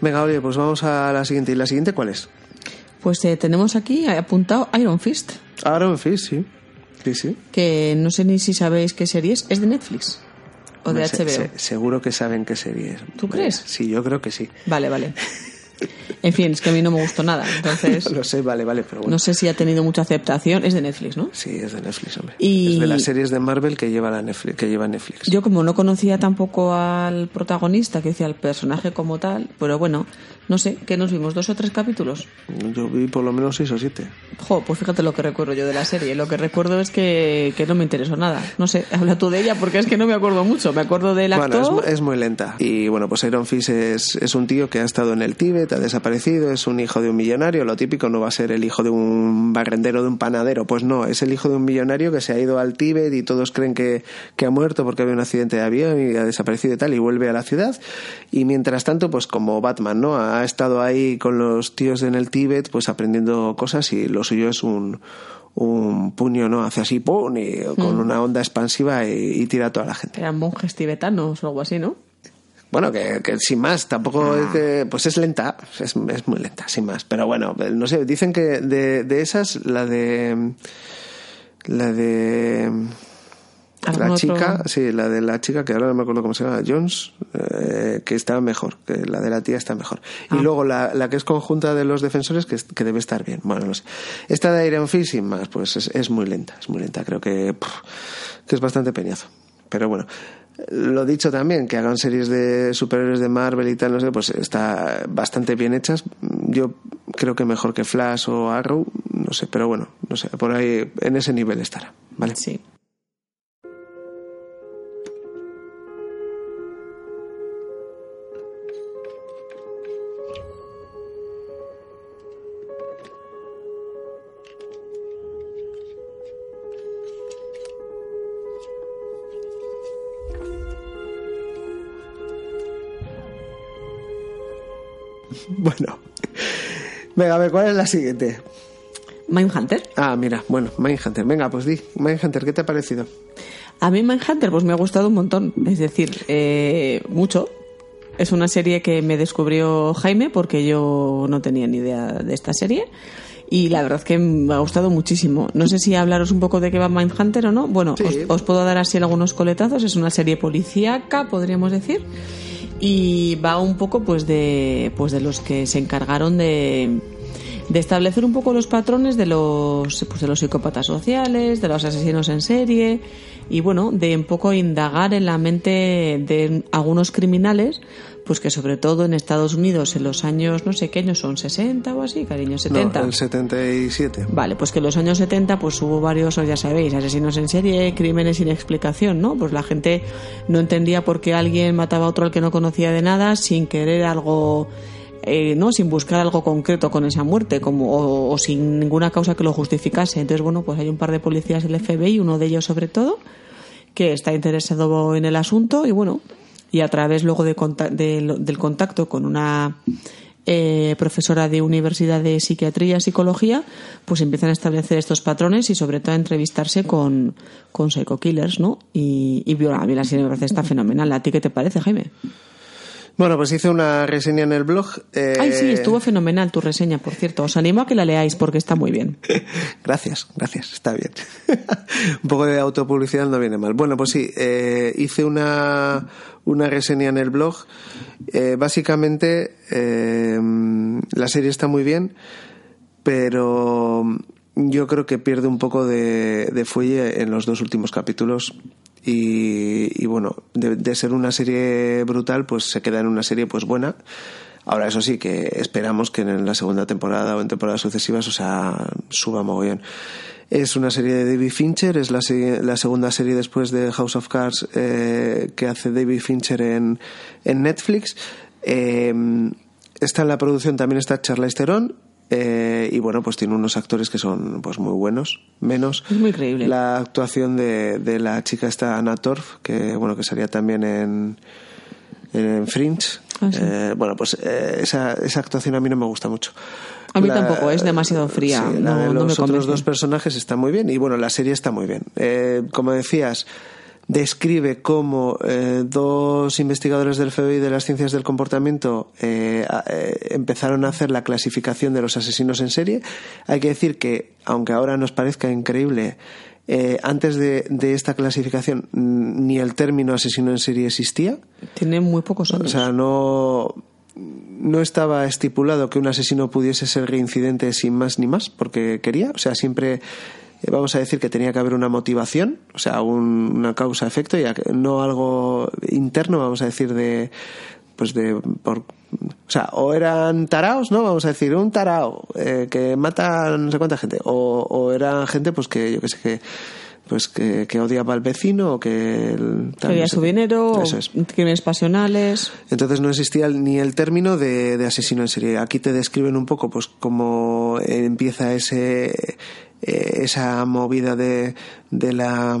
Venga, oye, pues vamos a la siguiente. ¿Y la siguiente cuál es? Pues eh, tenemos aquí apuntado Iron Fist, Iron Fist, sí. Sí, sí. que no sé ni si sabéis qué serie es. ¿Es de Netflix o de HBO? se- seguro que saben qué serie es. ¿Tú crees? Sí, yo creo que sí. Vale, vale. En fin, es que a mí no me gustó nada. Entonces, Lo sé, vale, vale, pero bueno. no sé si ha tenido mucha aceptación. Es de Netflix, ¿no? Sí, es de Netflix, hombre. Y- Es de las series de Marvel que lleva, la Netflix, que lleva Netflix. Yo como no conocía tampoco al protagonista, que decía al personaje como tal, pero bueno, no sé, ¿qué nos vimos? ¿Dos o tres capítulos? Yo vi por lo menos seis o siete. Jo, pues fíjate lo que recuerdo yo de la serie. Lo que recuerdo es que, que no me interesó nada. No sé, habla tú de ella porque es que no me acuerdo mucho. Me acuerdo del Bueno, es, actor. es muy lenta. Y bueno, pues Iron Fist es, es un tío que ha estado en el Tíbet, ha desaparecido, es un hijo de un millonario. Lo típico no va a ser el hijo de un barrendero, de un panadero. Pues no, es el hijo de un millonario que se ha ido al Tíbet y todos creen que, que ha muerto porque había un accidente de avión y ha desaparecido y tal, y vuelve a la ciudad. Y mientras tanto, pues como Batman, ¿no? Ha estado ahí con los tíos en el Tíbet, pues aprendiendo cosas y lo suyo es un un puño, ¿no? Hace así, ¡pum! y con una onda expansiva y, y tira a toda la gente. Eran monjes tibetanos o algo así, ¿no? Bueno, que, que sin más, tampoco es que, pues es lenta, es, es muy lenta, sin más. Pero bueno, no sé, dicen que de, de esas, la de, la de, ¿Algún la otro? chica, sí, la de la chica que ahora no me acuerdo cómo se llama, Jones, eh, que está mejor, que la de la tía está mejor. Ah. Y luego la, la que es conjunta de los defensores, que, es- que debe estar bien. Bueno, no sé. Esta de Iron Fist, sin más, pues es, es muy lenta, es muy lenta. Creo que, pff, que es bastante peñazo. Pero bueno, lo dicho también, que hagan series de superhéroes de Marvel y tal, no sé, pues está bastante bien hechas. Yo creo que mejor que Flash o Arrow, no sé, pero bueno, no sé, por ahí en ese nivel estará, ¿vale? Sí. Venga, a ver, ¿cuál es la siguiente? Mindhunter. Ah, mira, bueno, Mindhunter. Venga, pues di, Mindhunter, ¿qué te ha parecido? A mí Mindhunter pues me ha gustado un montón, es decir, eh, mucho. Es una serie que me descubrió Jaime porque yo no tenía ni idea de esta serie. Y la verdad que me ha gustado muchísimo. No sé si hablaros un poco de qué va Mindhunter o no. Bueno, Sí. os, os puedo dar así algunos coletazos. Es una serie policíaca, podríamos decir. Y va un poco pues de, pues de los que se encargaron de, de establecer un poco los patrones de los, pues de los psicópatas sociales, de los asesinos en serie y bueno, de un poco indagar en la mente de algunos criminales, pues que sobre todo en Estados Unidos en los años, no sé qué años son, 60 o así, cariño, 70. No, el 77. Vale, pues que en los años 70 pues hubo varios, ya sabéis, asesinos en serie, crímenes sin explicación, ¿no? Pues la gente no entendía por qué alguien mataba a otro al que no conocía de nada sin querer algo, eh, ¿no? Sin buscar algo concreto con esa muerte como, o, sin ninguna causa que lo justificase. Entonces, bueno, pues hay un par de policías del FBI, uno de ellos sobre todo, que está interesado en el asunto y bueno, y a través luego de de del contacto con una eh, profesora de universidad de psiquiatría y psicología, pues empiezan a establecer estos patrones y sobre todo a entrevistarse con, con psycho killers, ¿no? Y, y a mí la serie me parece está fenomenal. ¿A ti qué te parece, Jaime? Bueno, pues hice una reseña en el blog. eh, Ay, sí, estuvo fenomenal tu reseña, por cierto. Os animo a que la leáis porque está muy bien. Gracias, gracias, está bien. Un poco de autopublicidad no viene mal. Bueno, pues sí, eh, hice una, una reseña en el blog. Eh, básicamente, eh, la serie está muy bien, pero yo creo que pierde un poco de, de fuelle en los dos últimos capítulos. Y, bueno, de, ser una serie brutal, pues se queda en una serie pues buena. Ahora, eso sí, que esperamos que en la segunda temporada o en temporadas sucesivas, o sea, suba mogollón. Es una serie de David Fincher, es la segunda serie después de House of Cards eh, que hace David Fincher en, en Netflix. Eh, está en la producción también está Charlize Theron. Eh, y bueno, pues tiene unos actores que son pues muy buenos, menos Es muy creíble. la actuación de, de la chica esta Anna Torf, que bueno que salía también en, en Fringe. Ah, sí. Eh, bueno, pues eh, esa, esa actuación a mí no me gusta mucho. A mí tampoco, es demasiado fría, sí, la no- de no me los otros dos personajes está muy bien y bueno, la serie está muy bien. Eh, como decías, describe cómo eh, dos investigadores del FBI de las ciencias del comportamiento eh, eh, empezaron a hacer la clasificación de los asesinos en serie. Hay que decir que, aunque ahora nos parezca increíble, antes de, de esta clasificación mm, ni el término asesino en serie existía. Tiene muy pocos O años. sea, no, no estaba estipulado que un asesino pudiese ser reincidente sin más ni más, porque quería. O sea, siempre vamos a decir que tenía que haber una motivación, o sea, un- una causa-efecto, y no algo interno, vamos a decir, de. Pues de. Por, o sea, o eran taraos, ¿no? Vamos a decir, un tarao eh, que mata no sé cuánta gente, o, o eran gente, pues que yo que sé, que pues que, que odiaba al vecino o que el- tal, Quería no sé su dinero, Eso es. crímenes pasionales. Entonces no existía ni el término de, de asesino en serie. Aquí te describen un poco pues cómo empieza ese eh, esa movida de, de la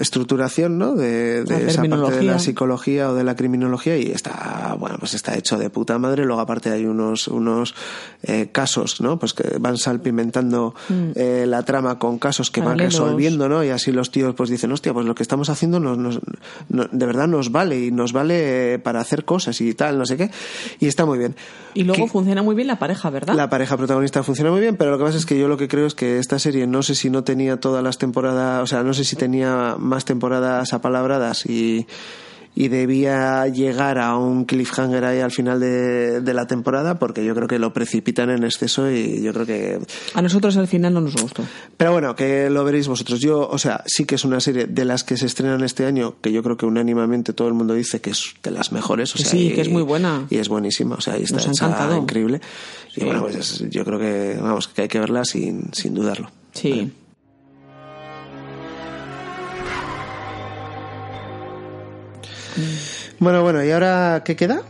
estructuración ¿no? de, de esa parte de la psicología o de la criminología y está bueno pues está hecho de puta madre luego aparte hay unos unos eh, casos no pues que van salpimentando eh, la trama con casos que van Mm. Resolviendo ¿no? y así los tíos pues dicen hostia pues lo que estamos haciendo nos, nos- no- de verdad nos vale y nos vale para hacer cosas y tal no sé qué y está muy bien Y luego Que- funciona muy bien la pareja, ¿verdad? la pareja protagonista funciona muy bien, pero lo que pasa es que yo lo que creo es que esta serie no sé si no tenía todas las temporadas, o sea, no sé si tenía más temporadas apalabradas y, y debía llegar a un cliffhanger ahí al final de, de la temporada, porque yo creo que lo precipitan en exceso y yo creo que... A nosotros al final no nos gustó. Pero bueno, que lo veréis vosotros. Yo, o sea, sí que es una serie de las que se estrenan este año, que yo creo que unánimemente todo el mundo dice que es de las mejores. O sea, sí, y- que es muy buena. Y es buenísima, o sea, y está Nos ha encantado. increíble. Y Sí. bueno, pues es- yo creo que, vamos, que hay que verla sin, sin dudarlo. Sí. Bueno, bueno, ¿y ahora qué queda?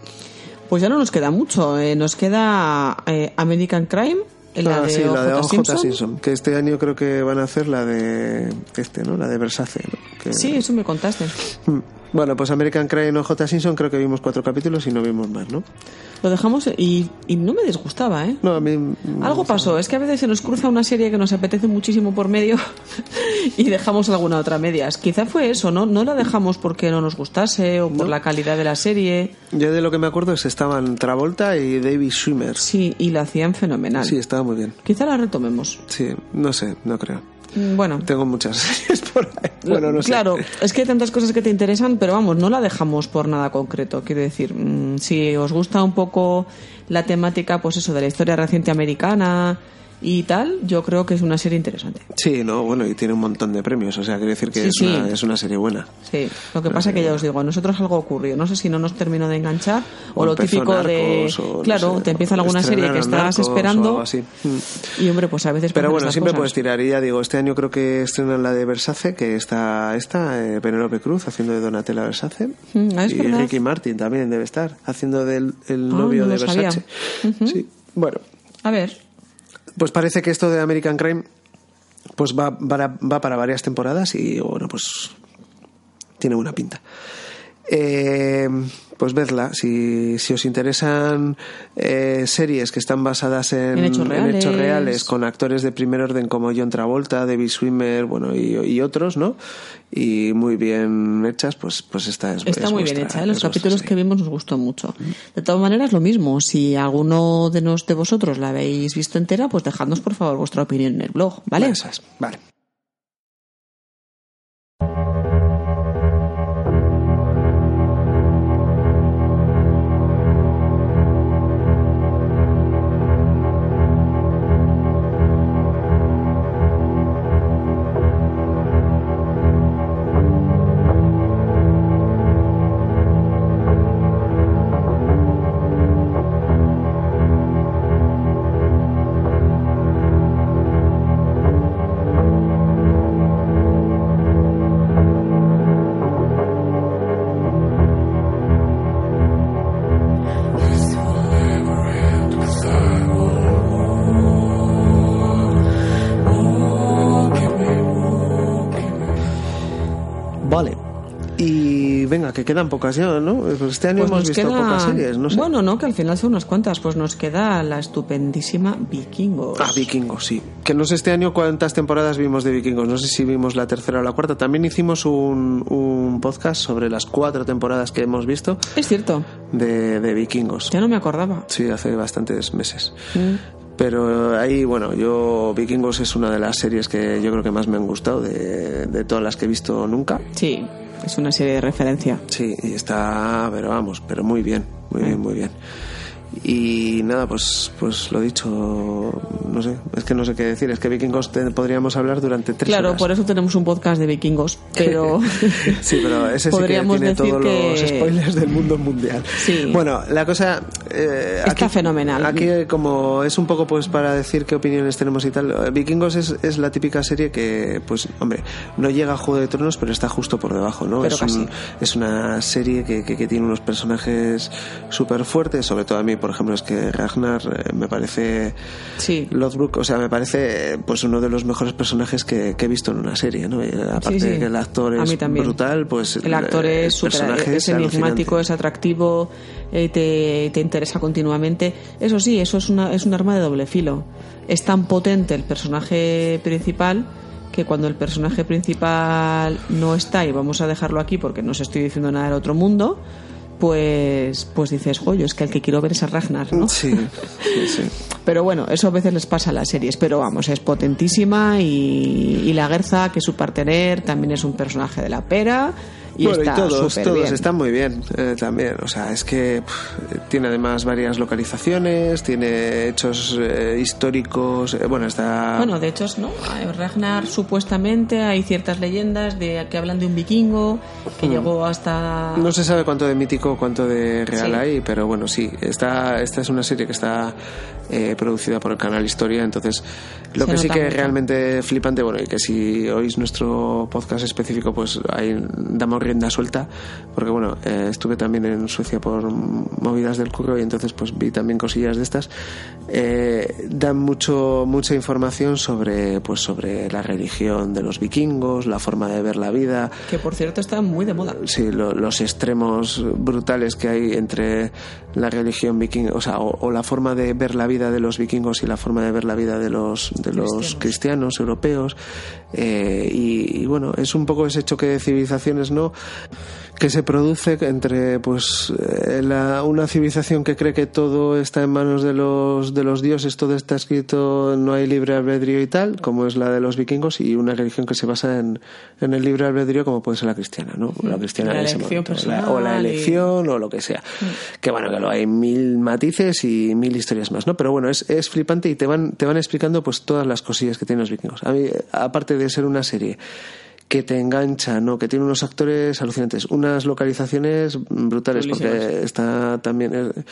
Pues ya no nos queda mucho. eh, nos queda eh, American Crime, la, Ah, de sí, la de OJ Simpson. Simpson. Que este año creo que van a hacer la de este, ¿no? La de Versace, ¿no? Que- Sí, eso me contaste. Mm. Bueno, pues American Crime o J. Simpson creo que vimos cuatro capítulos y no vimos más, ¿no? Lo dejamos y, y no me disgustaba, ¿eh? No, a mí... Algo pasó, es que a veces se nos cruza una serie que nos apetece muchísimo por medio y dejamos alguna otra medias. Quizá fue eso, ¿no? No la dejamos porque no nos gustase o por la calidad de la serie. Yo de lo que me acuerdo es que estaban Travolta y David Schwimmer. Sí, y la hacían fenomenal. Sí, estaba muy bien. Quizá la retomemos. Sí, no sé, no creo. Bueno, Tengo muchas series por ahí. Bueno, no sé. claro, es que hay tantas cosas que te interesan, pero vamos, no la dejamos por nada concreto. Quiero decir, mm, si os gusta un poco la temática, pues eso, de la historia reciente americana y tal, yo creo que es una serie interesante. Sí, no, bueno, y tiene un montón de premios, o sea, quiere decir que Sí, es, sí. Una, es una serie buena. Sí, lo que pasa que ya os digo, a nosotros algo ocurrió. No sé si no nos terminó de enganchar o, O lo típico de. Narcos, o no claro, sé, te empiezan alguna serie que estás o esperando. algo así. Y hombre, pues a veces. Pero bueno, siempre cosas. puedes tirar. Y ya digo, este año creo que estrenan la de Versace, que está esta, eh, Penélope Cruz, haciendo de Donatella Versace. Mm, ah, es y verdad. Ricky Martin también debe estar, haciendo del el Ah, novio no de lo sabía. Versace. Sí, bueno. A ver. Pues parece que esto de American Crime pues va va para varias temporadas y bueno, pues tiene buena pinta. Eh, pues vedla, si, si os interesan eh, series que están basadas en, En hechos reales. reales, con actores de primer orden como John Travolta, David Swimmer, bueno, y, y otros, ¿no? Y muy bien hechas, pues, pues esta es Está es muy bien hecha, ¿eh? los capítulos que vimos nos gustó mucho. De todas maneras, lo mismo, si alguno de, nos, de vosotros la habéis visto entera, pues dejadnos por favor vuestra opinión en el blog, ¿vale? Vale. Vale. Y venga, que quedan pocas ya, ¿no? Pues este año Pues hemos visto queda- pocas series, no sé. Bueno, no, que al final son unas cuantas. Pues nos queda la estupendísima Vikingos. Ah, Vikingos, sí. Que no sé este año cuántas temporadas vimos de Vikingos. No sé si vimos la tercera o la cuarta. También hicimos un, un podcast sobre las cuatro temporadas que hemos visto Es cierto, de, de Vikingos. ya no me acordaba. Sí, hace bastantes meses. Mm. Pero ahí, bueno, yo Vikingos es una de las series que yo creo que más me han gustado de, de todas las que he visto nunca. Sí, es una serie de referencia. Sí, y está, pero vamos, pero muy bien, muy bien, muy bien. Y nada, pues, pues lo dicho, no sé, es que no sé qué decir, es que Vikingos te- podríamos hablar durante tres Claro, horas. por eso tenemos un podcast de vikingos, pero... Sí, pero ese sí que Podríamos tiene decir todos que- los spoilers del mundo mundial. Sí. Bueno, la cosa... eh, Está aquí- fenomenal. Aquí como es un poco pues para decir qué opiniones tenemos y tal, eh, Vikingos es, es la típica serie que, pues, hombre, no llega a Juego de Tronos, pero está justo por debajo, ¿no? Pero es, un- casi. es una serie que, que, que tiene unos personajes súper fuertes, sobre todo a mí, por ejemplo, es que Ragnar eh, me parece... Sí. Lothbrok, o sea, me parece eh, pues uno de los mejores personajes que, que he visto en una serie, ¿no? Y aparte Sí, sí. de que el actor es brutal, pues El actor el es, súper- es enigmático, es atractivo, eh, te, te interesa continuamente. Eso sí, eso es, una, es un arma de doble filo. Es tan potente el personaje principal que cuando el personaje principal no está, y vamos a dejarlo aquí porque no os estoy diciendo nada del otro mundo, pues, pues dices, joyo, es que el que quiero ver es a Ragnar, ¿no? Sí, sí, sí. Pero bueno, eso a veces les pasa a las series, pero vamos, es potentísima y, y la Gerza, que es su partener, también es un personaje de la pera y bueno, está y todos, todos bien. están muy bien eh, también. O sea, es que pff, tiene además varias localizaciones, tiene hechos eh, históricos. eh, bueno, está. Bueno, de hecho, ¿no? Ragnar supuestamente hay ciertas leyendas de que hablan de un vikingo que llegó hasta. No se sabe cuánto de mítico, cuánto de real Sí. hay, pero bueno, sí. Esta, esta es una serie que está eh, producida por el canal Historia, entonces lo Se que sí que es mucho. realmente flipante, bueno, y que si oís nuestro podcast específico, pues ahí damos rienda suelta, porque bueno, eh, estuve también en Suecia por movidas del curro y entonces pues vi también cosillas de estas. Eh, dan mucho mucha información sobre pues sobre la religión de los vikingos, la forma de ver la vida. Que por cierto está muy de moda. Sí, lo- los extremos brutales que hay entre la religión vikinga, o sea, o, o la forma de ver la vida de los vikingos y la forma de ver la vida de los de los Cristianos. cristianos europeos eh, y, y, bueno es un poco ese choque de civilizaciones no que se produce entre pues eh, la- una civilización que cree que todo está en manos de los de los dioses todo está escrito no hay libre albedrío y tal como es la de los vikingos y una religión que se basa en, en el libre albedrío como puede ser la cristiana no la cristiana La en ese momento, la- o la y- elección o lo que sea. Que bueno que lo hay mil matices y mil historias más no pero bueno es, es flipante y te van te van explicando pues todas las cosillas que tienen los vikingos. A mí aparte de ser una serie que te engancha, ¿no? que tiene unos actores alucinantes, unas localizaciones brutales, porque está también eh,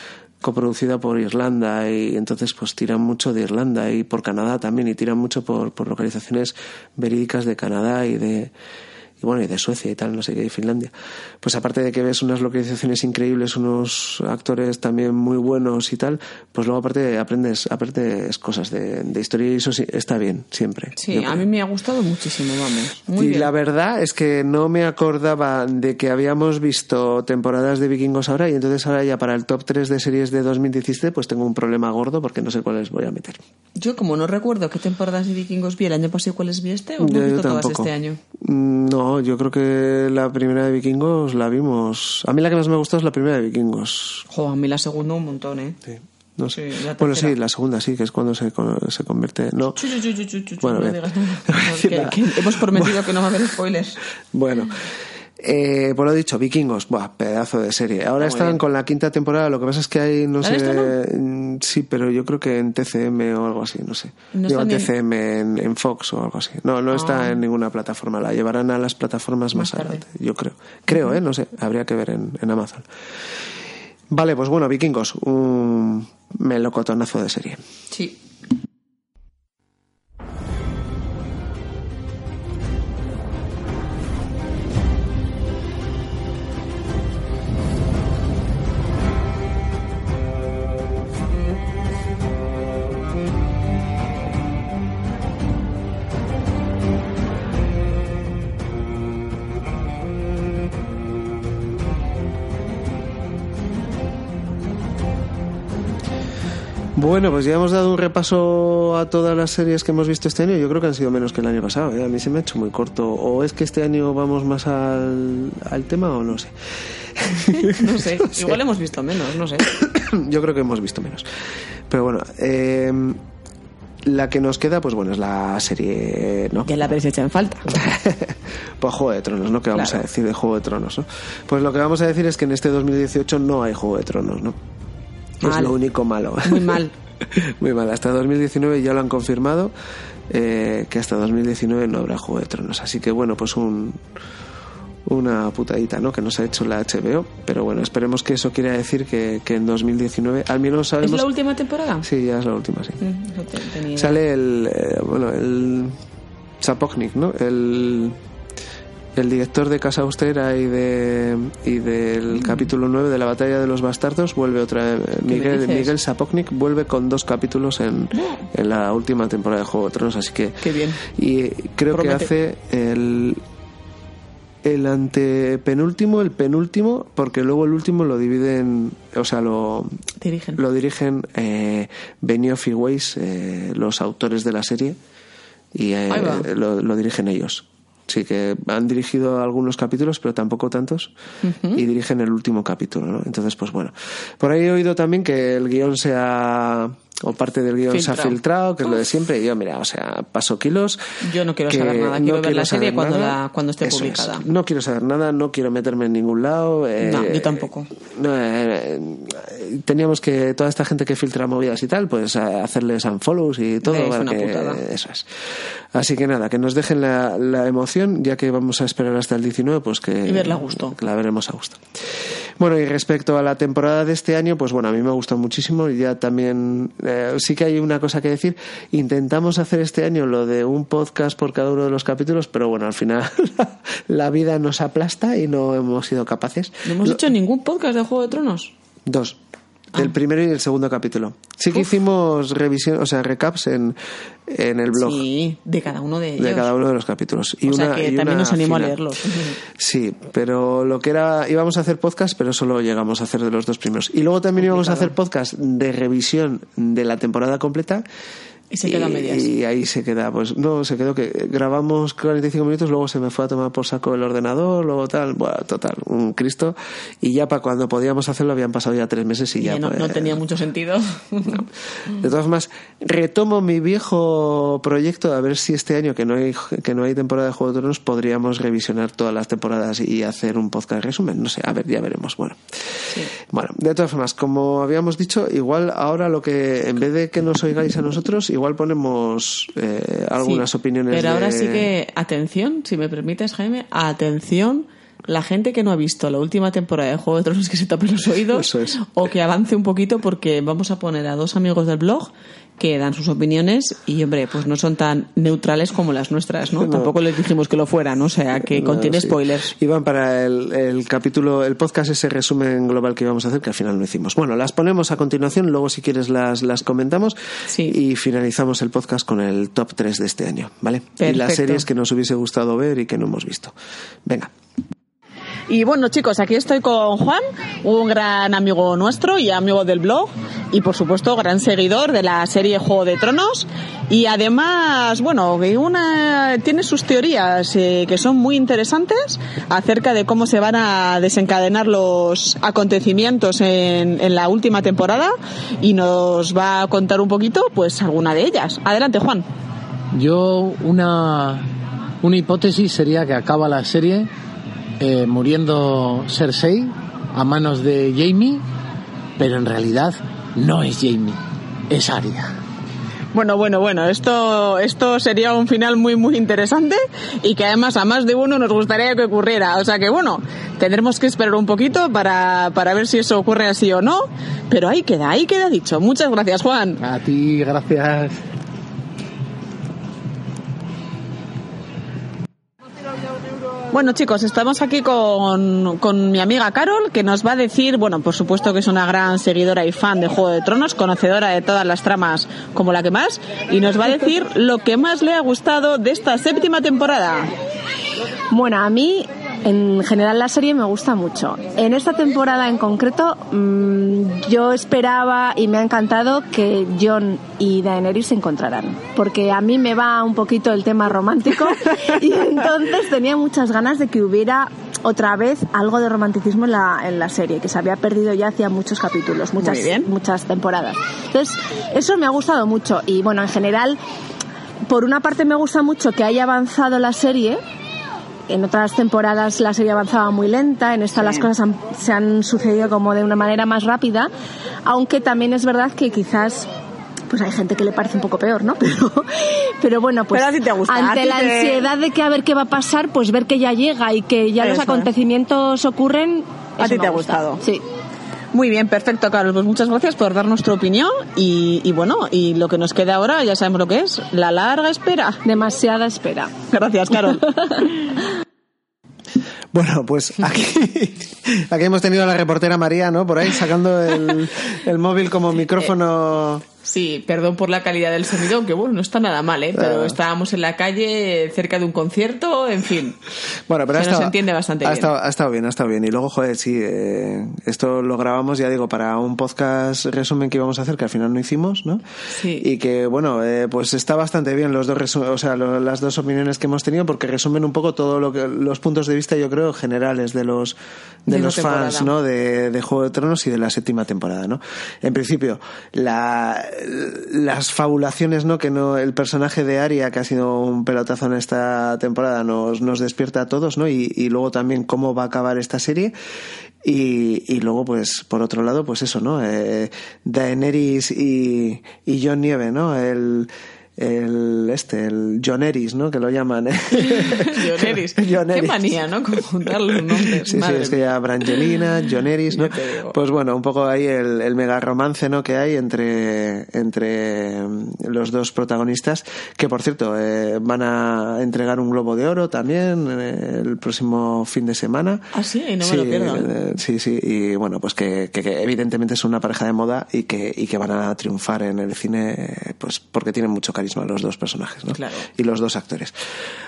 coproducida por Irlanda y entonces pues tiran mucho de Irlanda y por Canadá también y tiran mucho por, por localizaciones verídicas de Canadá y de y bueno y de Suecia y tal no sé qué y Finlandia pues aparte de que ves unas localizaciones increíbles unos actores también muy buenos y tal pues luego aparte aprendes aprendes cosas de, de historia y eso sí, está bien siempre Sí, a mí me ha gustado muchísimo, vamos. Muy y bien. la verdad es que no me acordaba de que habíamos visto temporadas de vikingos ahora y entonces ahora ya para el top 3 de series de 2017 pues tengo un problema gordo porque no sé cuáles voy a meter. Yo como no recuerdo qué temporadas de vikingos vi el año pasado y cuáles vi este, o no Yo- he visto todas este año. Mm, No, yo creo que la primera de vikingos la vimos. A mí la que más me gustó es la primera de vikingos. Jo, a mí la segunda un montón, ¿eh? Sí, no sé. Sí, bueno, sí, la segunda sí, que es cuando se, se convierte. No. Bueno, no bien. digas nada. No, que- que hemos prometido que no va a haber spoilers. Bueno, eh, por lo dicho, Vikingos, buah, pedazo de serie. Ahora Está están con la quinta temporada, lo que pasa es que hay, no ¿La sé, mm, sí, pero yo creo que en TCM o algo así, no sé. No en- TCM, en, en Fox o algo así. No, no está Ah. en ninguna plataforma, la llevarán a las plataformas más, Más adelante, yo creo. Creo, ¿eh? No sé, habría que ver en, en Amazon. Vale, pues bueno, Vikingos, un melocotonazo de serie. Sí. Bueno, pues ya hemos dado un repaso a todas las series que hemos visto este año. Yo creo que han sido menos que el año pasado. ¿eh? A mí se me ha hecho muy corto. ¿O es que este año vamos más al, al tema o no sé? No sé, igual hemos visto menos, no sé. Yo creo que hemos visto menos. Pero bueno, eh, la que nos queda, pues bueno, es la serie, ¿no? Ya la habréis hecho en falta. Pues Juego de Tronos, ¿no? Que vamos Claro. a decir de Juego de Tronos, ¿no? Pues lo que vamos a decir es que en este 2018 no hay Juego de Tronos, ¿no? Es lo único malo. Muy mal. Muy mal. Hasta 2019 ya lo han confirmado eh, que hasta 2019 no habrá Juego de Tronos. Así que bueno, pues un una putadita, ¿no? Que nos ha hecho la HBO. Pero bueno, esperemos que eso quiera decir que, que en 2019, al menos ¿Es sabemos. la última temporada? Sí, ya es la última, sí. Mm, no. Sale el, eh, bueno, el Zapoknik, ¿no? El, el director de Casa Austera y de y del capítulo 9 de la Batalla de los Bastardos vuelve otra. Mm. Miguel? Miguel Zapoknik vuelve con dos capítulos en, en la última temporada de Juego de Tronos, así que Qué bien. y creo Promete. que hace el el antepenúltimo, el penúltimo, porque luego el último lo dividen, o sea, lo, Dirigen. lo dirigen eh, Benioff y Weiss, eh, los autores de la serie, y eh, lo, lo dirigen ellos. Sí, que han dirigido algunos capítulos, pero tampoco tantos, y dirigen el último capítulo, ¿no? Entonces, pues bueno. Por ahí he oído también que el guion se ha, o parte del guion se ha Filtrado. que es lo de siempre, y yo, mira, o sea, paso kilos. Yo no quiero saber nada, quiero ver quiero la serie cuando la- cuando esté Eso es. publicada. No quiero saber nada, no quiero meterme en ningún lado. eh, No, yo tampoco. no, eh, eh, teníamos que toda esta gente que filtra movidas y tal, pues a- hacerles unfollows y todo. Es para una que- putada. Eso es. Así que nada, que nos dejen la, la emoción, ya que vamos a esperar hasta el 19, pues que. Y verla a gusto. que la veremos a gusto. Bueno, y respecto a la temporada de este año, pues bueno, a mí me ha gustado muchísimo y ya también eh, sí que hay una cosa que decir. Intentamos hacer este año lo de un podcast por cada uno de los capítulos, pero bueno, al final la vida nos aplasta y no hemos sido capaces. No hemos hecho ningún podcast de Juego de Tronos. Dos. El primero y el segundo capítulo. Sí que hicimos revisión, o sea, recaps en, en el blog. Sí, de cada uno de ellos. De cada uno de los capítulos. Y o sea una- que y también nos animo a leerlos. Sí, pero lo que era, íbamos a hacer podcast, pero solo llegamos a hacer de los dos primeros. Y luego también íbamos a hacer podcast de revisión de la temporada completa. Y se queda a medias. Y ahí se queda, pues no, se quedó que grabamos 45 minutos, luego se me fue a tomar por saco el ordenador, luego tal, bueno, total, un Cristo. Y ya para cuando podíamos hacerlo habían pasado ya tres meses y, Y ya, no, pues, no tenía mucho sentido. de todas formas, retomo mi viejo proyecto a ver si este año que no hay que no hay temporada de Juego de Tronos podríamos revisionar todas las temporadas y hacer un podcast resumen. No sé, a ver, ya veremos. Bueno, bueno, de todas formas, como habíamos dicho, igual ahora lo que en vez de que nos oigáis a nosotros, igual ponemos eh, algunas Sí, opiniones. Pero ahora sí que, atención, si me permites, Jaime, atención. La gente que no ha visto la última temporada de Juego de Tronos que se tape los oídos Eso es. o que avance un poquito porque vamos a poner a dos amigos del blog que dan sus opiniones y, hombre, pues no son tan neutrales como las nuestras, ¿no? No. Tampoco les dijimos que lo fueran, o sea, que No, contiene sí. spoilers. Iban para el, el capítulo, el podcast, ese resumen global que íbamos a hacer, que al final no hicimos. Bueno, las ponemos a continuación, luego si quieres las, las comentamos Sí. y finalizamos el podcast con el top 3 de este año, ¿vale? Y las Perfecto. series que nos hubiese gustado ver y que no hemos visto. Venga. Y bueno, chicos, aquí estoy con Juan, un gran amigo nuestro y amigo del blog, y por supuesto, gran seguidor de la serie Juego de Tronos. Y además, bueno, tiene sus teorías eh, que son muy interesantes acerca de cómo se van a desencadenar los acontecimientos en, en la última temporada, y nos va a contar un poquito, pues, alguna de ellas. Adelante, Juan. Yo una, una hipótesis sería que acaba la serie eh, muriendo Cersei a manos de Jamie, pero en realidad no es Jamie, es Arya. Bueno, bueno, bueno, esto, esto sería un final muy, muy interesante y que además a más de uno nos gustaría que ocurriera. O sea que bueno, tendremos que esperar un poquito para, para ver si eso ocurre así o no, pero ahí queda, ahí queda dicho. Muchas gracias, Juan. A ti, gracias. Bueno, chicos, estamos aquí con, con mi amiga Carol, que nos va a decir, bueno, por supuesto que es una gran seguidora y fan de Juego de Tronos, conocedora de todas las tramas como la que más, y nos va a decir lo que más le ha gustado de esta séptima temporada. Bueno, a mí en general la serie me gusta mucho. En esta temporada en concreto mm, yo esperaba y me ha encantado que Jon y Daenerys se encontraran, porque a mí me va un poquito el tema romántico y entonces tenía muchas ganas de que hubiera otra vez algo de romanticismo en la, en la serie, que se había perdido ya hacía muchos capítulos, muchas, muchas temporadas. Entonces, eso me ha gustado mucho y bueno, en general, por una parte me gusta mucho que haya avanzado la serie, en otras temporadas la serie avanzaba muy lenta, en esta las cosas han- se han sucedido como de una manera más rápida, aunque también es verdad que quizás pues hay gente que le parece un poco peor, ¿no? Pero, pero bueno, pues Pero te gusta, ante la te- ansiedad de que a ver qué va a pasar, pues ver que ya llega y que ya los Eso es. acontecimientos ocurren. A ti te ha gusta. gustado. Sí. Muy bien, perfecto, Carlos. Pues muchas gracias por dar nuestra opinión y, y bueno, y lo que nos queda ahora ya sabemos lo que es, la larga espera. Demasiada espera. Gracias, Carol. Bueno, pues aquí, aquí hemos tenido a la reportera María, ¿no? Por ahí sacando el, el móvil como micrófono. Sí, perdón por la calidad del sonido, aunque bueno, no está nada mal, ¿eh? Pero Ah. estábamos en la calle, cerca de un concierto, en fin. Bueno, pero ha Se nos estado, entiende bastante ha bien. Estado, ha estado bien, ha estado bien. Y luego, joder, sí, eh, esto lo grabamos, ya digo, para un podcast resumen que íbamos a hacer, que al final no hicimos, ¿no? Sí. Y que, bueno, eh, pues está bastante bien los dos o sea, lo- las dos opiniones que hemos tenido, porque resumen un poco todo lo que, los puntos de vista, yo creo, generales de los, de los fans. ¿no? De, de Juego de Tronos y de la séptima temporada, ¿no? En principio, la, las fabulaciones, ¿no? Que no, el personaje de Arya, que ha sido un pelotazo en esta temporada, nos, nos despierta a todos, ¿no? Y, y luego también cómo va a acabar esta serie. Y, y luego, pues, por otro lado, pues eso, ¿no? Eh, Daenerys y, y John Nieve, ¿no? El, el este, el John Eris, ¿no? Que lo llaman. ¿eh? John Eris. John Qué Eris. manía, ¿no? Conjuntar los nombres. Sí, sí, Madre es que ya Brangelina, John Eris, ¿no? Pues bueno, un poco ahí el, el mega romance, ¿no? Que hay entre, entre mm, los dos protagonistas, que por cierto, eh, van a entregar un Globo de Oro también eh, el próximo fin de semana. Ah, sí, no me Sí, lo pierdo. eh, sí, sí, y bueno, pues que, que- que evidentemente es una pareja de moda y que, y que van a triunfar en el cine, pues porque tienen mucho carisma los dos personajes, ¿no? Claro. Y los dos actores.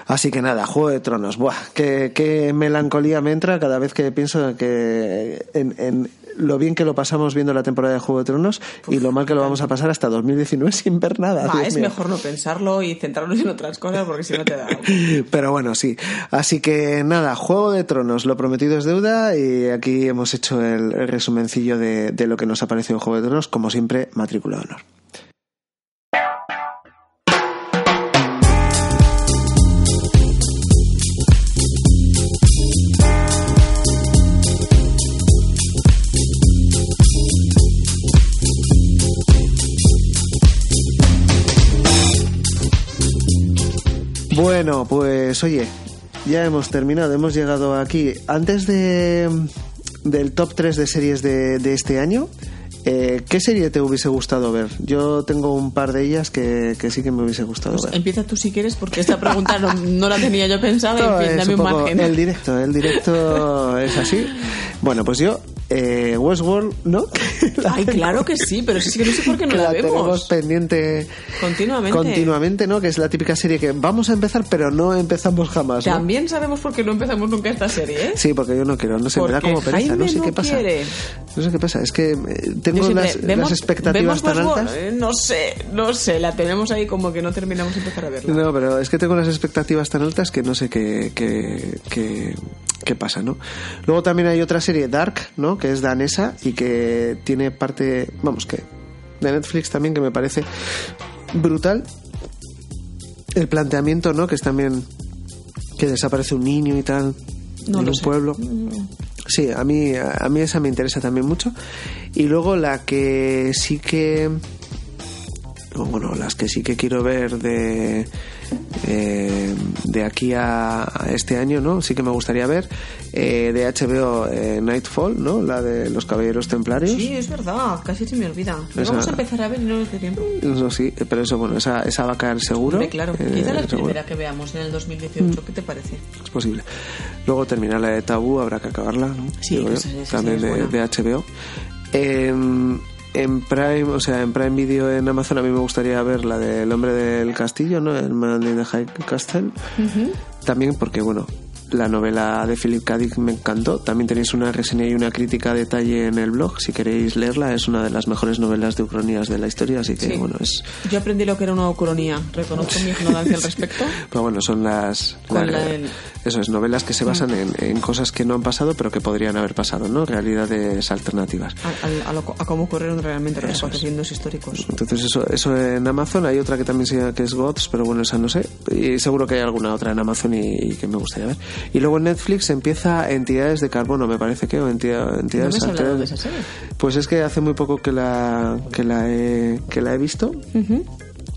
Así que nada, Juego de Tronos, buah, qué, qué melancolía me entra cada vez que pienso que en, en lo bien que lo pasamos viendo la temporada de Juego de Tronos y lo mal que lo vamos a pasar hasta 2019 sin ver nada. Dios es mío. mejor no pensarlo y centrarnos en otras cosas porque si no te da. Pero bueno, sí. Así que nada, Juego de Tronos, lo prometido es deuda y aquí hemos hecho el, el resumencillo de, de lo que nos ha parecido Juego de Tronos, como siempre, matrícula de honor. Bueno, pues oye, ya hemos terminado, hemos llegado aquí. Antes de del top 3 de series de, de este año, eh, ¿qué serie te hubiese gustado ver? Yo tengo un par de ellas que, que sí que me hubiese gustado Pues ver. empieza tú si quieres porque esta pregunta no, no la tenía yo pensada. No, en fin, dame un un margen. el directo, el directo es así. Bueno, pues yo, eh, Westworld, ¿no? Ay, claro que sí, pero sí que no sé por qué no que la, tenemos vemos. pendiente Continuamente. continuamente, ¿no? Que es la típica serie que vamos a empezar, pero no empezamos jamás. ¿no? También sabemos por qué no empezamos nunca esta serie, ¿eh? Sí, porque yo no quiero, no sé, me da como pereza, Jaime no sé no qué pasa. quiere. No sé qué pasa, es que eh, tengo las, ¿vemos- las expectativas ¿vemos tan altas. Eh, No sé, no sé, la tenemos ahí como que no terminamos de empezar a verla. No, pero es que tengo las expectativas tan altas que no sé qué, qué, qué, qué pasa, ¿no? Luego también hay otra serie, Dark, ¿no? Que es danesa y que tiene parte, vamos, que de Netflix también que me parece brutal. El planteamiento, ¿no? Que es también que desaparece un niño y tal No en un sé. pueblo. Sí, a mí, a mí esa me interesa también mucho. Y luego la que sí que. Bueno, las que sí que quiero ver de. Eh, de aquí a, este año, ¿no? Sí que me gustaría ver. eh, de HBO eh, Nightfall, ¿no? La de los Caballeros Templarios. Sí, es verdad, casi se me olvida. Esa- Vamos a empezar a ver y no nos tiempo. Eso sí, pero eso, bueno, esa, esa va a caer seguro. Hombre, claro, eh, quizá la seguro. primera que veamos en el 2018, ¿qué te parece? es posible. Luego terminar la de Tabú, habrá que acabarla, ¿no? Sí, esa- esa también de, de HBO. En, en Prime, o sea, en Prime Video en Amazon a mí me gustaría ver la del hombre del castillo, ¿no? El Man in the High Castle. También porque, bueno, la novela de Philip K. Dick me encantó. También tenéis una reseña y una crítica a detalle en el blog, si queréis leerla. Es una de las mejores novelas de ucronías de la historia, así que, Sí. bueno, es... Yo aprendí lo que era una ucronía. Reconozco mi ignorancia al respecto. Pero bueno, son las... La- la Eso es, novelas que se basan en, en cosas que no han pasado, pero que podrían haber pasado, ¿no? Realidades alternativas. A, a- a lo- a cómo ocurrieron realmente los acontecimientos históricos. Entonces eso, eso en Amazon, hay otra que también se llama que es Gods, pero bueno, esa no sé. Y seguro que hay alguna otra en Amazon y, y que me gustaría ver. Y luego en Netflix empieza Entidades de Carbono, me parece que, o entidad- ¿No Entidades me de esa serie? Pues es que hace muy poco que la, que la, he, que la he visto,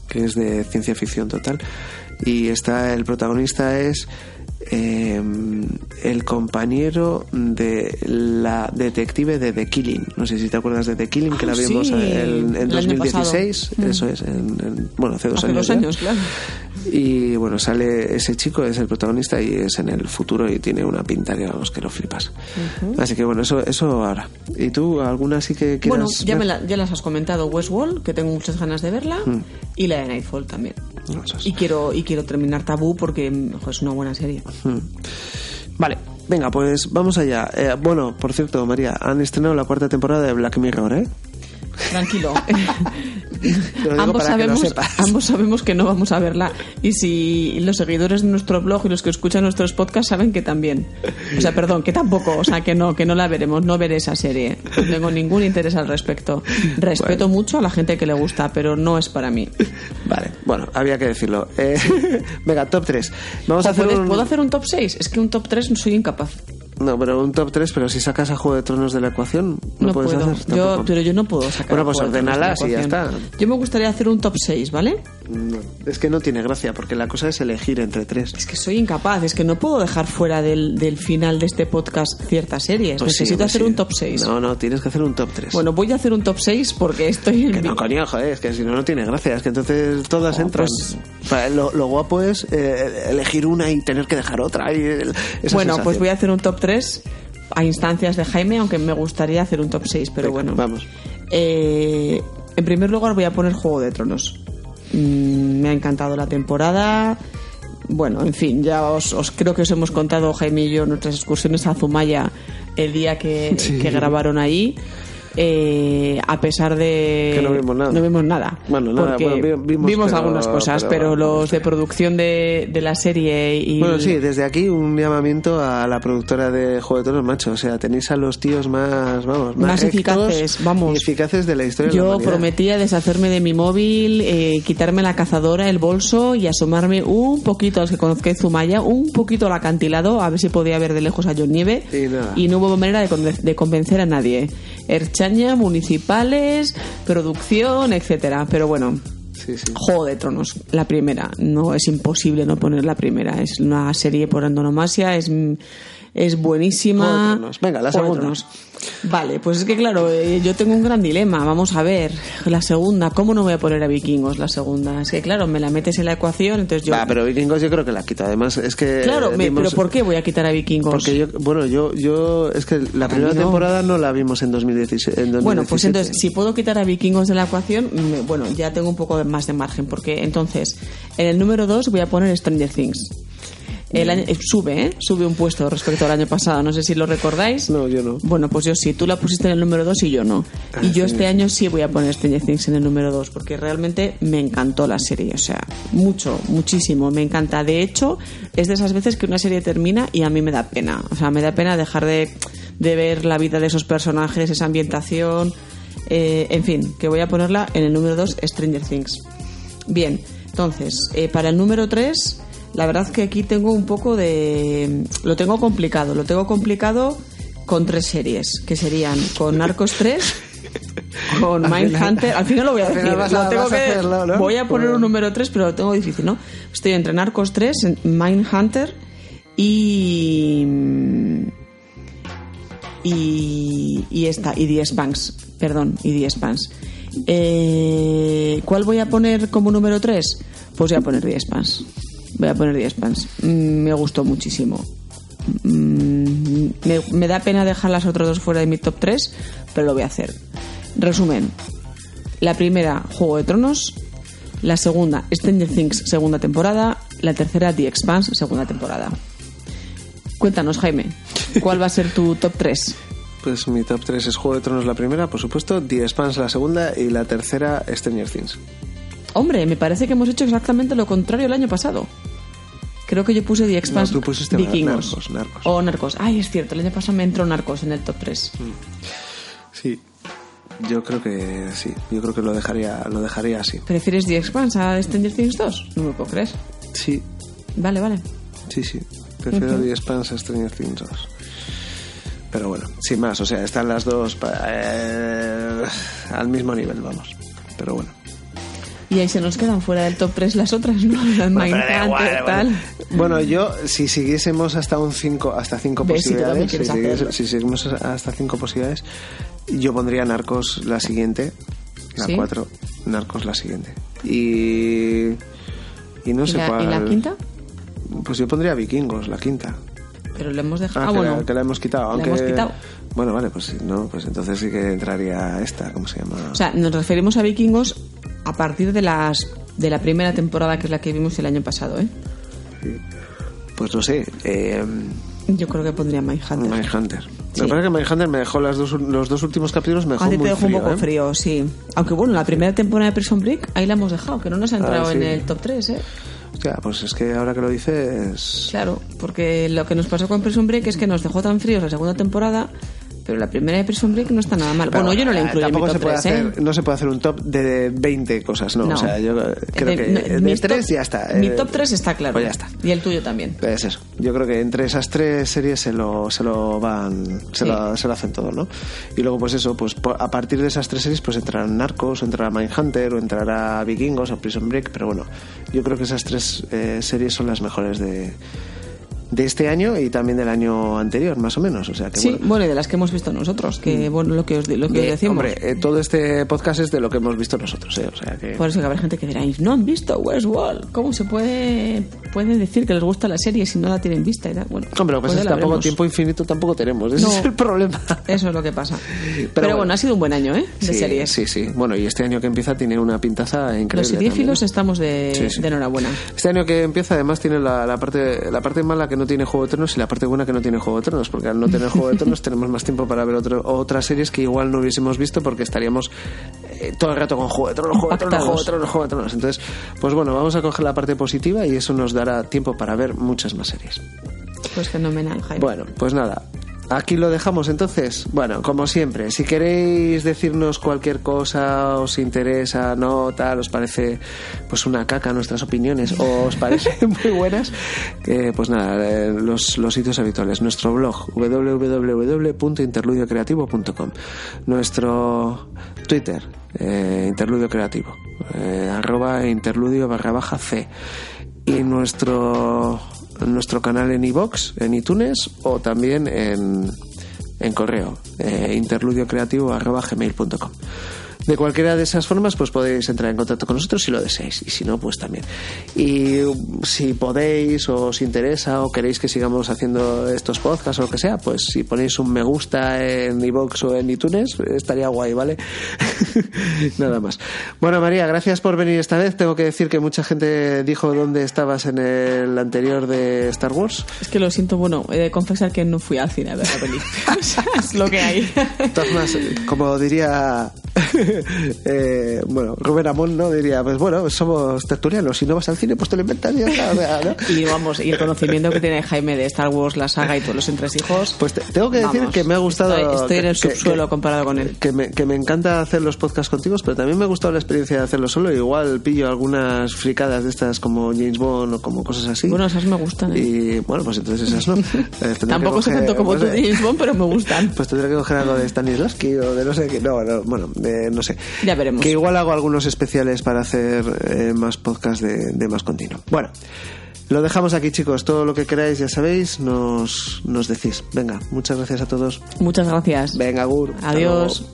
que es de ciencia ficción total. Y está, el protagonista es eh, el compañero de la detective de The Killing. No sé si te acuerdas de The Killing, que Ah, la vimos sí, en, en el año 2016. pasado. Mm. Eso es, en- en- bueno, hace dos Hace años. dos años, claro. Y bueno, sale ese chico, es el protagonista y es en el futuro y tiene una pinta que vamos, que lo flipas. Así que bueno, eso, eso ahora. ¿Y tú alguna así que quieras Bueno, ya, ver? me la- ya las has comentado. Westworld, que tengo muchas ganas de verla. Y la de Nightfall también. No, es. Y quiero, y quiero terminar Tabú porque ojo, es una buena serie. Vale, venga, pues vamos allá. Eh, bueno, por cierto, María, han estrenado la cuarta temporada de Black Mirror, ¿eh? Tranquilo. Ambos, sabemos, ambos sabemos que no vamos a verla. Y si los seguidores de nuestro blog y los que escuchan nuestros podcasts saben que también. O sea, perdón, que tampoco. O sea, que no, que no la veremos. No veré esa serie. No tengo ningún interés al respecto. Respeto mucho a la gente que le gusta, pero no es para mí. Vale, bueno, había que decirlo. Eh, venga, top 3. Vamos a hacer ¿puedes- un... ¿Puedo hacer un top 6? Es que un top 3 soy incapaz. No, pero un top 3, pero si sacas a Juego de Tronos de la ecuación, no, No, puedes puedo. hacer yo, pero yo no puedo sacar. Bueno, pues ordénalas y ya está. Yo me gustaría hacer un top 6, ¿vale? No. Es que no tiene gracia, porque la cosa es elegir entre tres. Es que soy incapaz, es que no puedo dejar fuera del, del final de este podcast ciertas series. Pues sí, Necesito pues hacer sí. un top 6. No, no, tienes que hacer un top 3. Bueno, voy a hacer un top 6 porque estoy en Que mi- no, coño, joder, es que si no, no tiene gracia. Es que entonces todas entran. pues- O sea, lo, lo guapo es eh, elegir una y tener que dejar otra. Y el- Bueno, pues voy a hacer un top 3 a instancias de Jaime, aunque me gustaría hacer un top 6, pero Venga, bueno. vamos. Eh, en primer lugar voy a poner Juego de Tronos. Mm, me ha encantado la temporada. Bueno, en fin, ya os, os creo que os hemos contado, Jaime y yo, nuestras excursiones a Zumaya el día que, Sí. que grabaron ahí. Eh, a pesar de Que no vimos nada. no vimos nada Bueno, nada, bueno, vimos, pero- algunas cosas pero, los de producción de, de la serie y Bueno, sí, desde aquí un llamamiento a la productora de Juego de Tronos, macho. O sea, tenéis a los tíos más, vamos, más, eficaces, vamos. y eficaces de la historia de la Yo prometía deshacerme de mi móvil, eh, quitarme la cazadora, el bolso y asomarme un poquito, a los que conozcáis Zumaya, un poquito al acantilado, a ver si podía ver de lejos a John Nieve. Y no hubo manera de, conven- de convencer a nadie. Erchaña, municipales, producción, etcétera. Pero bueno, Sí, sí. Juego de Tronos, la primera. No es imposible no poner la primera. Es una serie por antonomasia, es, es buenísima. Venga, la segunda. Vale, pues es que claro, eh, yo tengo un gran dilema. Vamos a ver, la segunda, ¿cómo no voy a poner a vikingos la segunda? Es que claro, me la metes en la ecuación, entonces yo... Pero Vikingos yo creo que la quita. Además, es que. claro, me- vimos- pero ¿por qué voy a quitar a vikingos? Porque yo, bueno, yo, yo, es que la primera mí no. temporada no la vimos en 2016. en Bueno, pues 2017. entonces, si puedo quitar a vikingos de la ecuación, me- bueno, ya tengo un poco más de margen, porque entonces, en el número 2 voy a poner Stranger Things. El año, eh, sube, ¿eh? Sube un puesto respecto al año pasado, no sé si lo recordáis. No, yo no. Bueno, pues yo sí, tú la pusiste en el número 2 y yo no. Ah, y yo sí. este año sí voy a poner Stranger Things en el número 2, porque realmente me encantó la serie, o sea, mucho, muchísimo, me encanta. De hecho, es de esas veces que una serie termina y a mí me da pena, o sea, me da pena dejar de, de ver la vida de esos personajes, esa ambientación, eh, en fin, que voy a ponerla en el número 2, Stranger Things. Bien, entonces, eh, para el número 3, la verdad que aquí tengo un poco de... Lo tengo complicado, lo tengo complicado con tres series, que serían con Narcos 3, con Mindhunter... Al final lo voy a decir, lo tengo a que- hacerlo, ¿no? voy a poner Pues- un número 3, pero lo tengo difícil, ¿no? Estoy entre Narcos 3, Mindhunter y... Y, y esta, y The Expanse, perdón, y The Expanse. Eh, ¿Cuál voy a poner como número 3? Pues voy a poner The Expanse. Voy a poner The Expanse. Mm, me gustó muchísimo. Mm, me, me da pena dejar las otras dos fuera de mi top 3, pero lo voy a hacer. Resumen. La primera, Juego de Tronos. La segunda, Stranger Things, segunda temporada. La tercera, The Expanse, segunda temporada. Cuéntanos, Jaime, ¿cuál va a ser tu top 3? Pues mi top 3 es Juego de Tronos la primera, por supuesto, The Expanse la segunda y la tercera Stranger Things. Hombre, me parece que hemos hecho exactamente lo contrario el año pasado. Creo que yo puse The Expanse No, tú pusiste Vikingos. Narcos, Narcos. O Narcos. Ay, es cierto, el año pasado me entró Narcos en el top 3. Sí. Yo creo que sí, yo creo que lo dejaría, lo dejaría así. ¿Prefieres The Expanse a Stranger Things 2? No me puedo creer. Sí, Vale, vale. sí, sí. Prefiero The Expanse a Stranger Things 2. Pero bueno, sin más, o sea, están las dos pa- eh, al mismo nivel, vamos. Pero bueno. Y ahí se nos quedan fuera del top 3 las otras, ¿no? Las Bueno, igual, bueno. tal. Bueno, yo, si siguiésemos hasta un 5 hasta cinco Ves, si tú también posibilidades, si, si seguimos hasta 5 posibilidades, yo pondría Narcos la siguiente, la ¿Sí? 4, Narcos la siguiente. Y. Y no ¿Y sé la, cuál. y la quinta? Pues yo pondría Vikingos, la quinta. Pero le hemos Ah, dejado. Ah, que, bueno. la, que la hemos quitado. La Aunque, hemos quitado. Bueno, vale, pues no, pues entonces sí que entraría esta, ¿cómo se llama? O sea, nos referimos a vikingos a partir de las de la primera temporada que es la que vimos el año pasado, ¿eh? pues no sé, eh, Yo creo que pondría Mindhunter. Mindhunter. Sí. Lo que pasa es que Mindhunter me dejó las dos, los dos últimos capítulos, me dejó A ti te muy dejó un frío, poco ¿eh? frío, sí. Aunque bueno, la primera temporada de Prison Break, ahí la hemos dejado, que no nos ha entrado Ah, sí. en el top 3, ¿eh? Hostia, pues es que ahora que lo dices... Claro, porque lo que nos pasó con Prison Break es que nos dejó tan fríos la segunda temporada Pero la primera de Prison Break no está nada mal. bueno, yo no la incluyo en mi tampoco top se puede 3, ¿eh? hacer, No se puede hacer un top de 20 cosas, ¿no? No. O sea, yo creo que De- no, de mi 3 top- ya está. Mi eh, top 3 está claro. Pues ya está. Y el tuyo también. Es eso. Yo creo que entre esas tres series se lo, se lo van, se, Sí. lo, se lo hacen todo, ¿no? Y luego, pues eso, pues a partir de esas tres series, pues entrarán Narcos, o entrará Mindhunter, o entrará Vikingos, o Prison Break, pero bueno, yo creo que esas tres eh, series son las mejores de, de este año y también del año anterior, más o menos. O sea que Sí, bueno. bueno, y de las que hemos visto nosotros, que bueno, lo que os, lo que os De- decimos. hombre, eh, todo este podcast es de lo que hemos visto nosotros, ¿eh? O sea que... Por eso que habrá gente que dirá, "Y no han visto Westworld. ¿Cómo se puede, puede decir que les gusta la serie si no la tienen vista? Y tal? Bueno, Hombre, lo que pues pasa es que tampoco veremos. tiempo infinito tampoco tenemos. Ese No. es el problema. Eso es lo que pasa. Pero, bueno. bueno, ha sido un buen año, ¿eh? De sí, series. Sí, sí. Bueno, y este año que empieza tiene una pintaza increíble. Los seriéfilos estamos de, Sí, sí. de enhorabuena. Este año que empieza además tiene la, la parte la parte mala que no tiene Juego de Tronos y la parte buena que no tiene Juego de Tronos, porque al no tener Juego de Tronos tenemos más tiempo para ver otro, otras series que igual no hubiésemos visto porque estaríamos eh, todo el rato con Juego de Tronos, Juego de Tronos, Juego de Tronos, Juego de Tronos. Entonces, pues bueno, vamos a coger la parte positiva y eso nos dará tiempo para ver muchas más series. Pues fenomenal, Jaime. Bueno, pues nada. Aquí lo dejamos entonces. Bueno, como siempre, si queréis decirnos cualquier cosa, os interesa, no, tal, os parece pues una caca nuestras opiniones o os parecen muy buenas, eh, pues nada, eh, los, los sitios habituales. Nuestro blog www.interludiocreativo.com Nuestro Twitter, eh, Interludio Creativo, eh, arroba interludio barra baja C. Y nuestro nuestro canal en iVox, en iTunes o también en, en correo, eh, interludiocreativo.gmail.com. De cualquiera de esas formas, pues podéis entrar en contacto con nosotros si lo deseáis, y si no, pues también. Y si podéis, o os interesa, o queréis que sigamos haciendo estos podcasts o lo que sea, pues si ponéis un me gusta en iVoox o en iTunes, estaría guay, ¿vale? Nada más. Bueno, María, gracias por venir esta vez. Tengo que decir que mucha gente dijo dónde estabas en el anterior de Star Wars. Es que lo siento, bueno, he de confesar que no fui al cine a ver la. O sea, es lo que hay. Como diría eh, bueno, Rubén Amón, ¿no? Diría, pues bueno, somos tertulianos, si no vas al cine, pues te lo inventas y vamos, y el conocimiento que tiene Jaime de Star Wars, la saga y todos los entresijos. Pues te- tengo que decir que me ha gustado. Estoy, estoy en el que- subsuelo que- comparado con él. Que me, que me encanta hacer los podcasts contigo, pero también me ha gustado la experiencia de hacerlo solo. Igual pillo algunas fricadas de estas como James Bond o como cosas así. Bueno, esas me gustan. ¿eh? y bueno, pues entonces esas no. Eh, Tampoco sé coger, tanto como pues, tú, eh, James Bond, pero me gustan. Pues tendré que coger algo de Stanislavski o de no sé qué. No, no, bueno, de no sé. Ya veremos. Que igual hago algunos especiales para hacer eh, más podcasts de, de más continuo. Bueno, lo dejamos aquí, chicos. Todo lo que queráis, ya sabéis, nos, nos decís. Venga, muchas gracias a todos. Muchas gracias. Venga, Gur. Adiós.